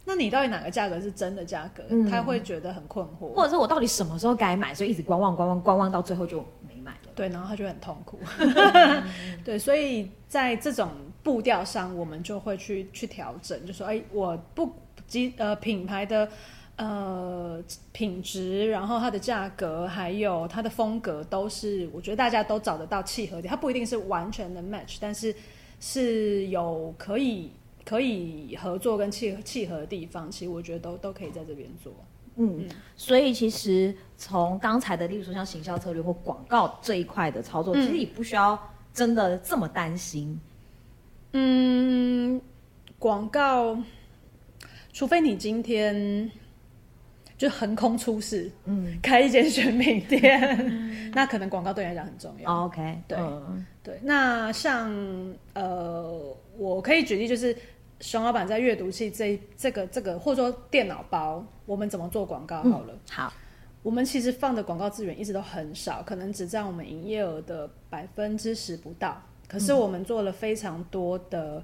那你到底哪个价格是真的价格？嗯、他会觉得很困惑，或者是我到底什么时候该买，所以一直观望观望观望到最后就没买了。对，然后他就很痛苦。[LAUGHS] [LAUGHS] 对，所以在这种。步调上，我们就会去去调整，就说，哎，我不及呃品牌的呃品质，然后它的价格，还有它的风格，都是我觉得大家都找得到契合点。它不一定是完全的 match，但是是有可以可以合作跟契契合的地方。其实我觉得都都可以在这边做。嗯，嗯，所以其实从刚才的，例如说像行销策略或广告这一块的操作，嗯、其实也不需要真的这么担心。嗯，广告，除非你今天就横空出世，嗯，开一间选品店，嗯、[LAUGHS] 那可能广告对你来讲很重要。哦、OK，对、嗯、对。那像呃，我可以举例，就是熊老板在阅读器这这个这个，或者说电脑包，我们怎么做广告好了？嗯、好，我们其实放的广告资源一直都很少，可能只占我们营业额的百分之十不到。可是我们做了非常多的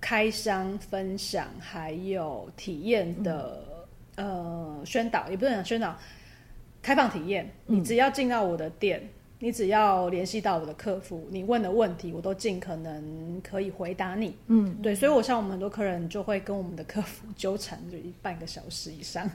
开箱分享，还有体验的、嗯、呃宣导，也不能讲宣导，开放体验。你只要进到我的店，嗯、你只要联系到我的客服，你问的问题，我都尽可能可以回答你。嗯，对，所以我像我们很多客人就会跟我们的客服 [LAUGHS] 纠缠，就一半个小时以上。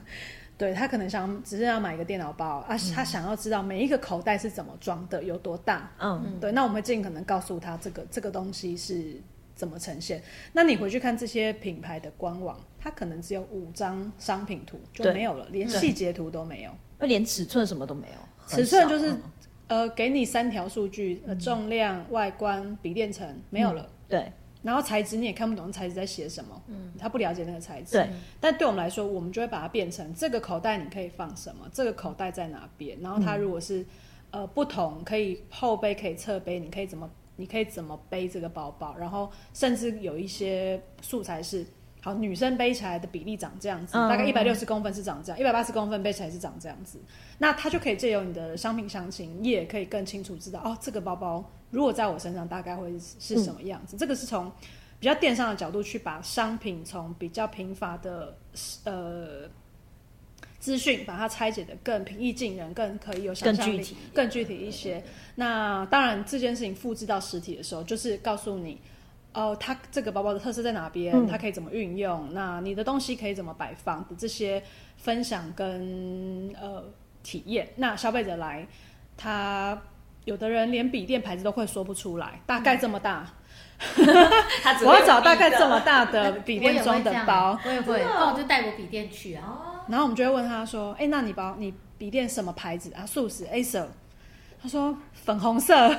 对，他可能想只是要买一个电脑包啊，嗯、他想要知道每一个口袋是怎么装的，有多大。嗯，对，那我们会尽可能告诉他这个这个东西是怎么呈现。那你回去看这些品牌的官网，它可能只有五张商品图就没有了，连细节图都没有，那连尺寸什么都没有。尺寸就是、嗯、呃，给你三条数据，呃，重量、外观、笔电层没有了。嗯、对。然后材质你也看不懂材质在写什么，嗯，他不了解那个材质，对。但对我们来说，我们就会把它变成这个口袋你可以放什么，这个口袋在哪边。然后它如果是、嗯、呃不同，可以后背可以侧背，你可以怎么你可以怎么背这个包包。然后甚至有一些素材是。好，女生背起来的比例长这样子，大概一百六十公分是长这样，一百八十公分背起来是长这样子。那它就可以借由你的商品详情页，可以更清楚知道哦，这个包包如果在我身上大概会是什么样子。嗯、这个是从比较电商的角度去把商品从比较贫乏的呃资讯，把它拆解的更平易近人，更可以有想象力，更具体，更具体一些。那当然这件事情复制到实体的时候，就是告诉你。哦，它这个包包的特色在哪边？它可以怎么运用？嗯、那你的东西可以怎么摆放？的这些分享跟呃体验。那消费者来，他有的人连笔电牌子都会说不出来，大概这么大。嗯、[LAUGHS] 我要找大概这么大的笔电装的包，我也会，那我就带我笔电去啊。然后我们就会问他说：“哎，那你包你笔电什么牌子啊？素食 Acer。”他说粉红色，[LAUGHS]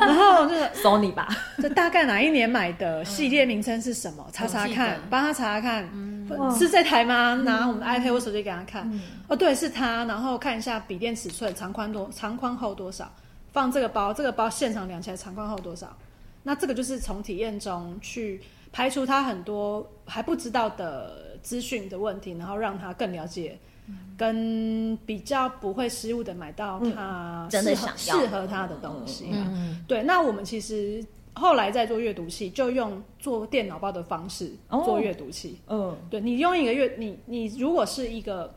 然后就是 Sony 吧，这大概哪一年买的？系列名称是什么？查查看，帮他查查看，是这台吗？拿我们的 iPad 或手机给他看。哦，对，是他。然后看一下笔电尺寸，长宽多，长宽厚多少？放这个包，这个包现场量起来长宽厚多少？那这个就是从体验中去排除他很多还不知道的资讯的问题，然后让他更了解。跟比较不会失误的买到他适合、适合他的东西、对。那我们其实后来在做阅读器，就用做电脑包的方式做阅读器。嗯、哦，对，你用一个阅你你如果是一个，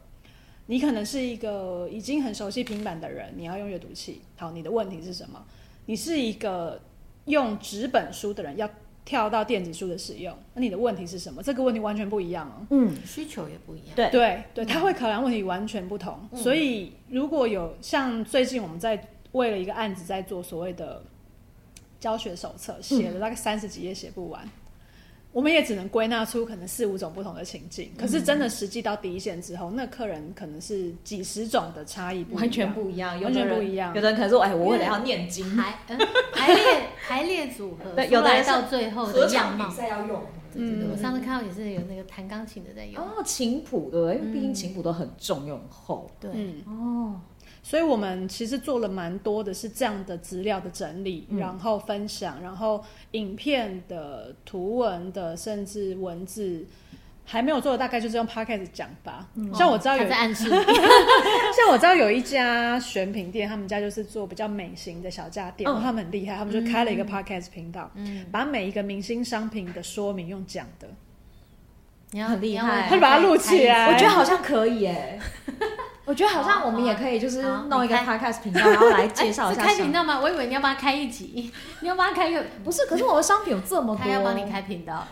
你可能是一个已经很熟悉平板的人，你要用阅读器。好，你的问题是什么？你是一个用纸本书的人要。跳到电子书的使用，那你的问题是什么？这个问题完全不一样哦。嗯，需求也不一样。对对对，他会考量问题完全不同。嗯、所以如果有像最近我们在为了一个案子在做所谓的教学手册，写了大概三十几页写不完。我们也只能归纳出可能四五种不同的情境，可是真的实际到第一线之后，那客人可能是几十种的差异，完全不一样，完全不一样。有的人可能说，哎，我为了要念经，排 [LAUGHS] 排列排列组合，对，有的到最后的样貌。比赛要用，嗯，我上次看到也是有那个弹钢琴的在用。哦，琴谱对，因为毕竟琴谱都很重又很厚。对，哦。所以我们其实做了蛮多的，是这样的资料的整理，嗯、然后分享，然后影片的、图文的，甚至文字还没有做的，大概就是用 Podcast 讲吧。嗯、像我知道有，在暗示 [LAUGHS] 像我知道有一家选品店，他们家就是做比较美型的小家电，嗯、他们很厉害，他们就开了一个 Podcast 频道，嗯、把每一个明星商品的说明用讲的，你要很厉害，他就把它录起来，我觉得好像可以耶。[LAUGHS] 我觉得好像我们也可以，就是弄一个 podcast 频道，然后来介绍一下。[LAUGHS] 是开频道吗？我以为你要帮他开一集，你要帮他开一个，不是？可是我的商品有这么多，他要帮你开频道。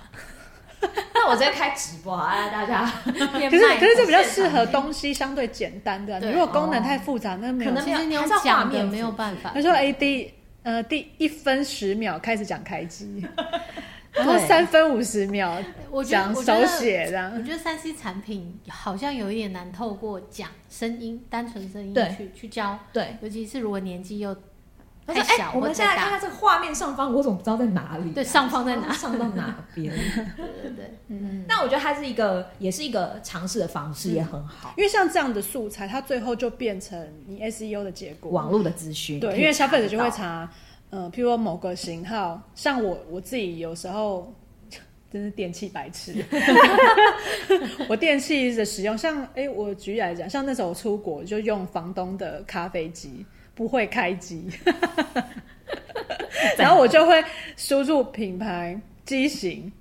[LAUGHS] 那我直接开直播啊，来大家。可是可是这比较适合东西相对简单的，你如果功能太复杂，那没有。可能其实你用讲的没有办法。他说：“A D，呃，第一分十秒开始讲开机。”然后三分五十秒我讲手写这样，我觉得三 C 产品好像有一点难透过讲声音，单纯声音去去教。对，尤其是如果年纪又太小，我们现在看看这个画面上方，我怎么不知道在哪里？对，上方在哪？[LAUGHS] 上到哪边？对对对，嗯。那我觉得它是一个，也是一个尝试的方式，也很好。因为像这样的素材，它最后就变成你 SEO 的结果，网络的资讯。对，因为消费者就会查。嗯，譬如说某个型号，像我我自己有时候 [LAUGHS] 真是电器白痴。[LAUGHS] 我电器的使用，像哎、欸，我举例来讲，像那时候我出国就用房东的咖啡机，不会开机，[LAUGHS] 然后我就会输入品牌、机型，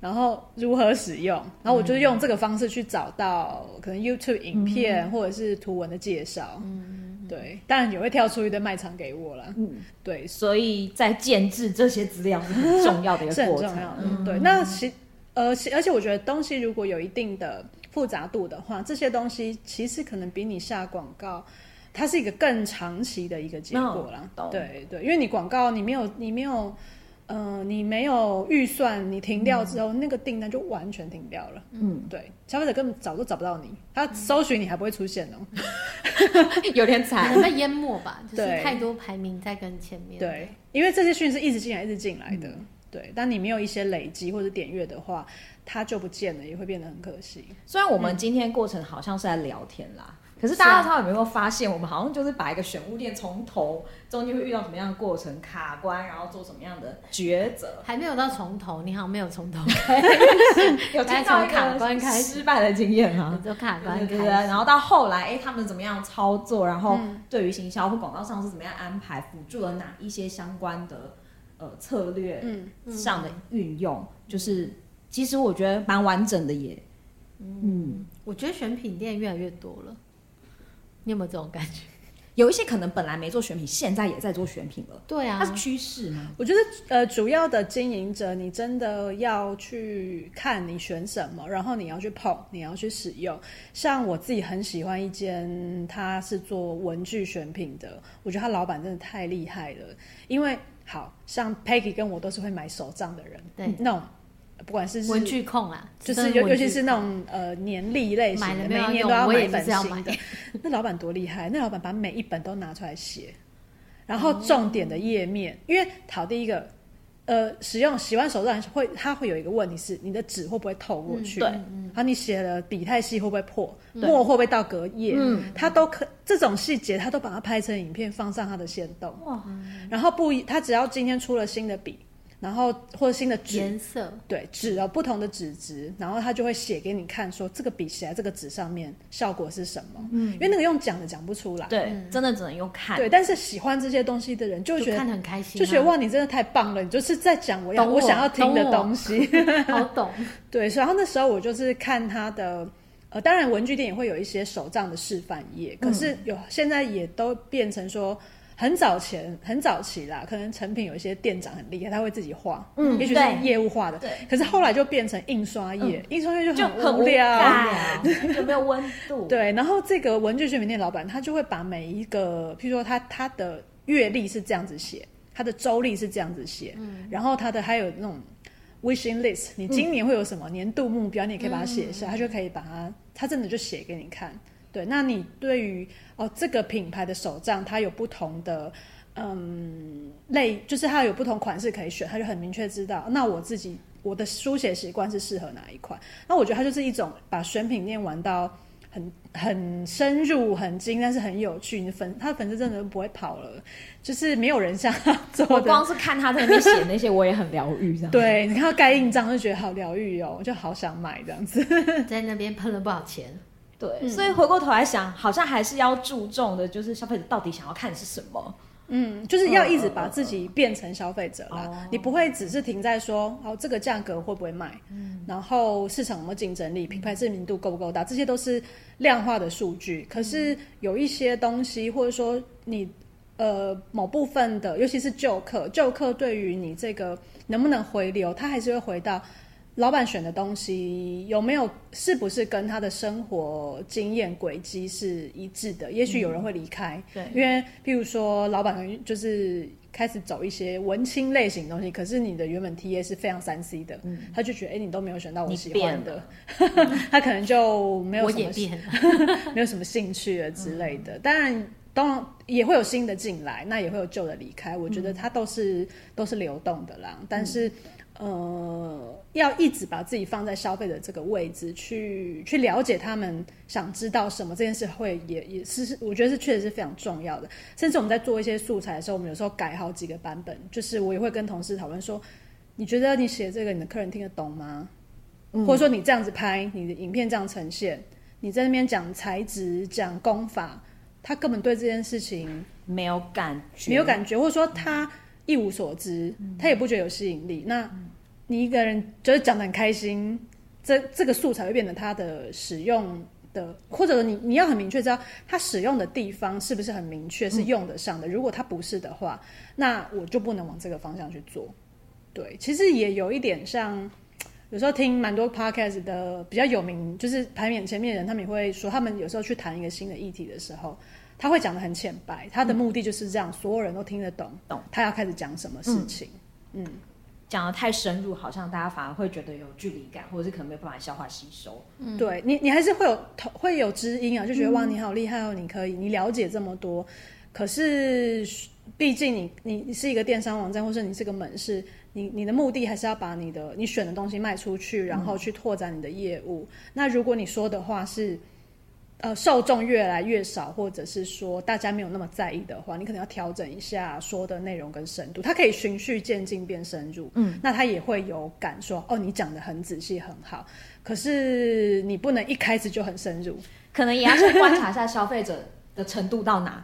然后如何使用，然后我就用这个方式去找到可能 YouTube 影片或者是图文的介绍。嗯对，当然也会跳出一堆卖场给我了。嗯，对，所以在建制这些资料是很重要的一个过程。重要嗯，对。那其呃，而且我觉得东西如果有一定的复杂度的话，这些东西其实可能比你下广告，它是一个更长期的一个结果啦。No, 对对，因为你广告你没有你没有。嗯、呃，你没有预算，你停掉之后，嗯、那个订单就完全停掉了。嗯，对，消费者根本找都找不到你，他搜寻你还不会出现哦，[LAUGHS] 有点惨，可能被淹没吧，就是太多排名在跟前面。对，因为这些讯息是一直进来，一直进来的。嗯、对，当你没有一些累积或者点阅的话，它就不见了，也会变得很可惜。虽然我们今天过程好像是在聊天啦。可是大家知道有没有发现，我们好像就是把一个选物店从头中间会遇到什么样的过程卡关，然后做什么样的抉择？还没有到从头，你好像没有从头 [LAUGHS] 开，有从卡关开失败的经验吗？就卡关，对对。然后到后来，哎，他们怎么样操作？然后对于行销或广告上是怎么样安排？辅助了哪一些相关的呃策略上的运用？就是其实我觉得蛮完整的耶。嗯，我觉得选品店越来越多了。你有没有这种感觉？[LAUGHS] 有一些可能本来没做选品，现在也在做选品了。对啊，它是趋势吗？我觉得，呃，主要的经营者，你真的要去看你选什么，然后你要去碰，你要去使用。像我自己很喜欢一间，他是做文具选品的，我觉得他老板真的太厉害了。因为好像 Peggy 跟我都是会买手账的人，对，那种。不管是文具控啊，就是尤尤其是那种呃年历类型的，每一年都要买一本新的。[LAUGHS] 那老板多厉害！那老板把每一本都拿出来写，然后重点的页面，因为淘第一个，呃，使用洗完手账会，它会有一个问题是，你的纸会不会透过去？对，然后，你写的笔太细会不会破？墨会不会到隔页？嗯，它都可这种细节，它都把它拍成影片放上它的线动。哇，然后不，它只要今天出了新的笔。然后或者新的纸颜色，对纸啊不同的纸质，然后他就会写给你看，说这个笔写在这个纸上面效果是什么？嗯，因为那个用讲的讲不出来，对，真的只能用看。对，但是喜欢这些东西的人就会觉得看得很开心，就觉得哇，你真的太棒了，你就是在讲我要我想要听的东西，[LAUGHS] 好懂。对，然后那时候我就是看他的，呃，当然文具店也会有一些手账的示范页，可是有现在也都变成说。很早前，很早期啦，可能成品有一些店长很厉害，他会自己画，嗯，也许是业务画的，对。可是后来就变成印刷业，嗯、印刷业就很无聊，[LAUGHS] 有没有温度。[LAUGHS] 对，然后这个文具选品店老板，他就会把每一个，譬如说他他的月历是这样子写，他的周历是这样子写，嗯，然后他的还有那种 wishing list，你今年会有什么年度目标，你也可以把它写下，他就可以把它，他真的就写给你看。对，那你对于哦这个品牌的手账，它有不同的嗯类，就是它有不同款式可以选，他就很明确知道，那我自己我的书写习惯是适合哪一款。那我觉得它就是一种把选品念完到。很很深入，很精，但是很有趣。你的粉，他的粉丝真的不会跑了，就是没有人像他做的。我光是看他在那边写那些，我也很疗愈。这样对，你看他盖印章就觉得好疗愈哦，我就好想买这样子。[LAUGHS] 在那边喷了不少钱，对，嗯、所以回过头来想，好像还是要注重的，就是消费者到底想要看的是什么。嗯，就是要一直把自己变成消费者啦。嗯、你不会只是停在说，哦，这个价格会不会卖？嗯，然后市场有没有竞争力，品牌知名度够不够大，这些都是量化的数据。可是有一些东西，或者说你呃某部分的，尤其是旧客，旧客对于你这个能不能回流，他还是会回到。老板选的东西有没有，是不是跟他的生活经验轨迹是一致的？也许有人会离开，嗯、对，因为譬如说老板就是开始走一些文青类型的东西，可是你的原本 TA 是非常三 C 的，嗯、他就觉得哎、欸，你都没有选到我喜欢的，[LAUGHS] 他可能就没有什么 [LAUGHS] 没有什么兴趣了之类的。嗯、当然，当然也会有新的进来，那也会有旧的离开。我觉得它都是、嗯、都是流动的啦，但是。嗯呃，要一直把自己放在消费者这个位置，去去了解他们想知道什么这件事，会也也是我觉得是确实是非常重要的。甚至我们在做一些素材的时候，我们有时候改好几个版本，就是我也会跟同事讨论说，你觉得你写这个你的客人听得懂吗？嗯、或者说你这样子拍，你的影片这样呈现，你在那边讲材质、讲功法，他根本对这件事情没有感觉，没有感觉，或者说他一无所知，嗯、他也不觉得有吸引力。那你一个人就是讲的很开心，这这个素材会变成他的使用的，或者你你要很明确知道他使用的地方是不是很明确是用得上的。嗯、如果他不是的话，那我就不能往这个方向去做。对，其实也有一点像，有时候听蛮多 podcast 的比较有名，就是排名前面的人，他们也会说，他们有时候去谈一个新的议题的时候，他会讲的很浅白，他的目的就是这样，嗯、所有人都听得懂，懂他要开始讲什么事情，嗯。嗯讲得太深入，好像大家反而会觉得有距离感，或者是可能没有办法消化吸收。嗯，对你，你还是会有会有知音啊，就觉得、嗯、哇，你好厉害哦，你可以，你了解这么多。可是，毕竟你你是一个电商网站，或者你是个门市，你你的目的还是要把你的你选的东西卖出去，然后去拓展你的业务。嗯、那如果你说的话是。呃，受众越来越少，或者是说大家没有那么在意的话，你可能要调整一下说的内容跟深度。它可以循序渐进变深入，嗯，那他也会有感说，哦，你讲的很仔细很好，可是你不能一开始就很深入，可能也要去观察一下消费者的程度到哪，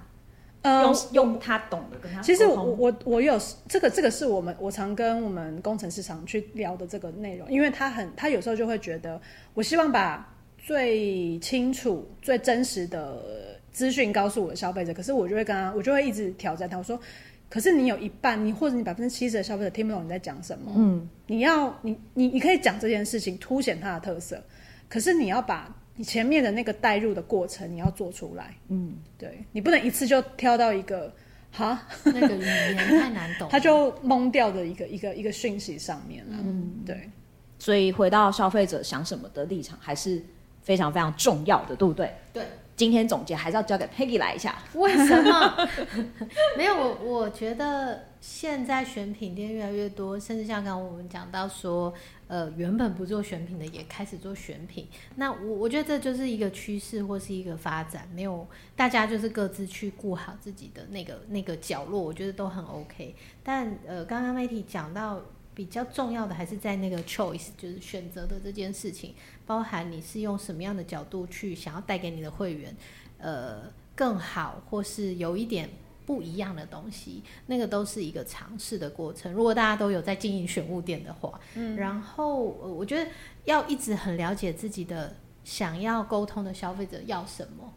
呃，用用他懂的跟他。其实我我我有这个这个是我们我常跟我们工程师常去聊的这个内容，因为他很他有时候就会觉得，我希望把。最清楚、最真实的资讯告诉我的消费者，可是我就会跟他，我就会一直挑战他。我说：“可是你有一半，你或者你百分之七十的消费者听不懂你在讲什么。嗯，你要你你你可以讲这件事情，凸显它的特色。可是你要把你前面的那个带入的过程，你要做出来。嗯，对，你不能一次就挑到一个哈那个语言太难懂，[LAUGHS] 他就懵掉的一个一个一个讯息上面了。嗯，对。所以回到消费者想什么的立场，还是。非常非常重要的，对不对？对，今天总结还是要交给 Peggy 来一下。为什么？[LAUGHS] 没有，我我觉得现在选品店越来越多，甚至像刚刚我们讲到说，呃，原本不做选品的也开始做选品。那我我觉得这就是一个趋势或是一个发展，没有大家就是各自去顾好自己的那个那个角落，我觉得都很 OK。但呃，刚刚 Matty 讲到。比较重要的还是在那个 choice，就是选择的这件事情，包含你是用什么样的角度去想要带给你的会员，呃，更好或是有一点不一样的东西，那个都是一个尝试的过程。如果大家都有在经营选物店的话，嗯，然后呃，我觉得要一直很了解自己的想要沟通的消费者要什么，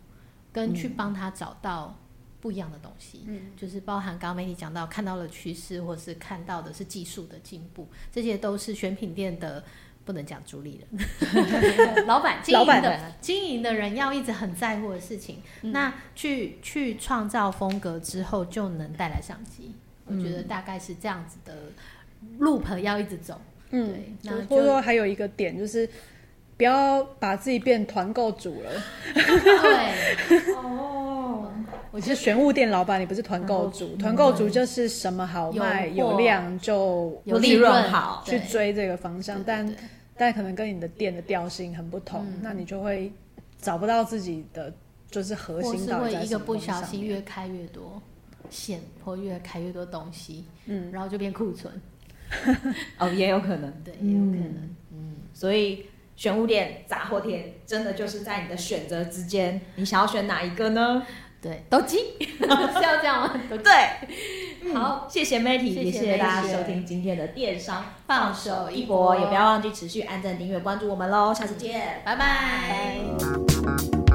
跟去帮他找到。不一样的东西，嗯，就是包含刚刚 Matty 讲到看到了趋势，或是看到的是技术的进步，这些都是选品店的不能讲主理人，[LAUGHS] 老板 [LAUGHS] 经营的经营的人要一直很在乎的事情。嗯、那去去创造风格之后，就能带来商机。嗯、我觉得大概是这样子的 loop 要一直走。嗯，那或者说还有一个点就是，不要把自己变团购主了。[LAUGHS] 对，哦，我觉得选物店老板，你不是团购主，团购主就是什么好卖有量就有利润好，去追这个方向，但但可能跟你的店的调性很不同，那你就会找不到自己的就是核心到底在什么。或是会一个不小心越开越多线，或越开越多东西，嗯，然后就变库存。[LAUGHS] 哦，也有可能，对，也有可能，嗯，所以选物店、杂货店，真的就是在你的选择之间，你想要选哪一个呢？对，斗鸡，是要这样吗？[LAUGHS] 对，好，谢谢 Matty，也谢谢大家收听今天的电商放手一搏，也不要忘记持续按赞、订阅、关注我们喽，下次见，拜拜。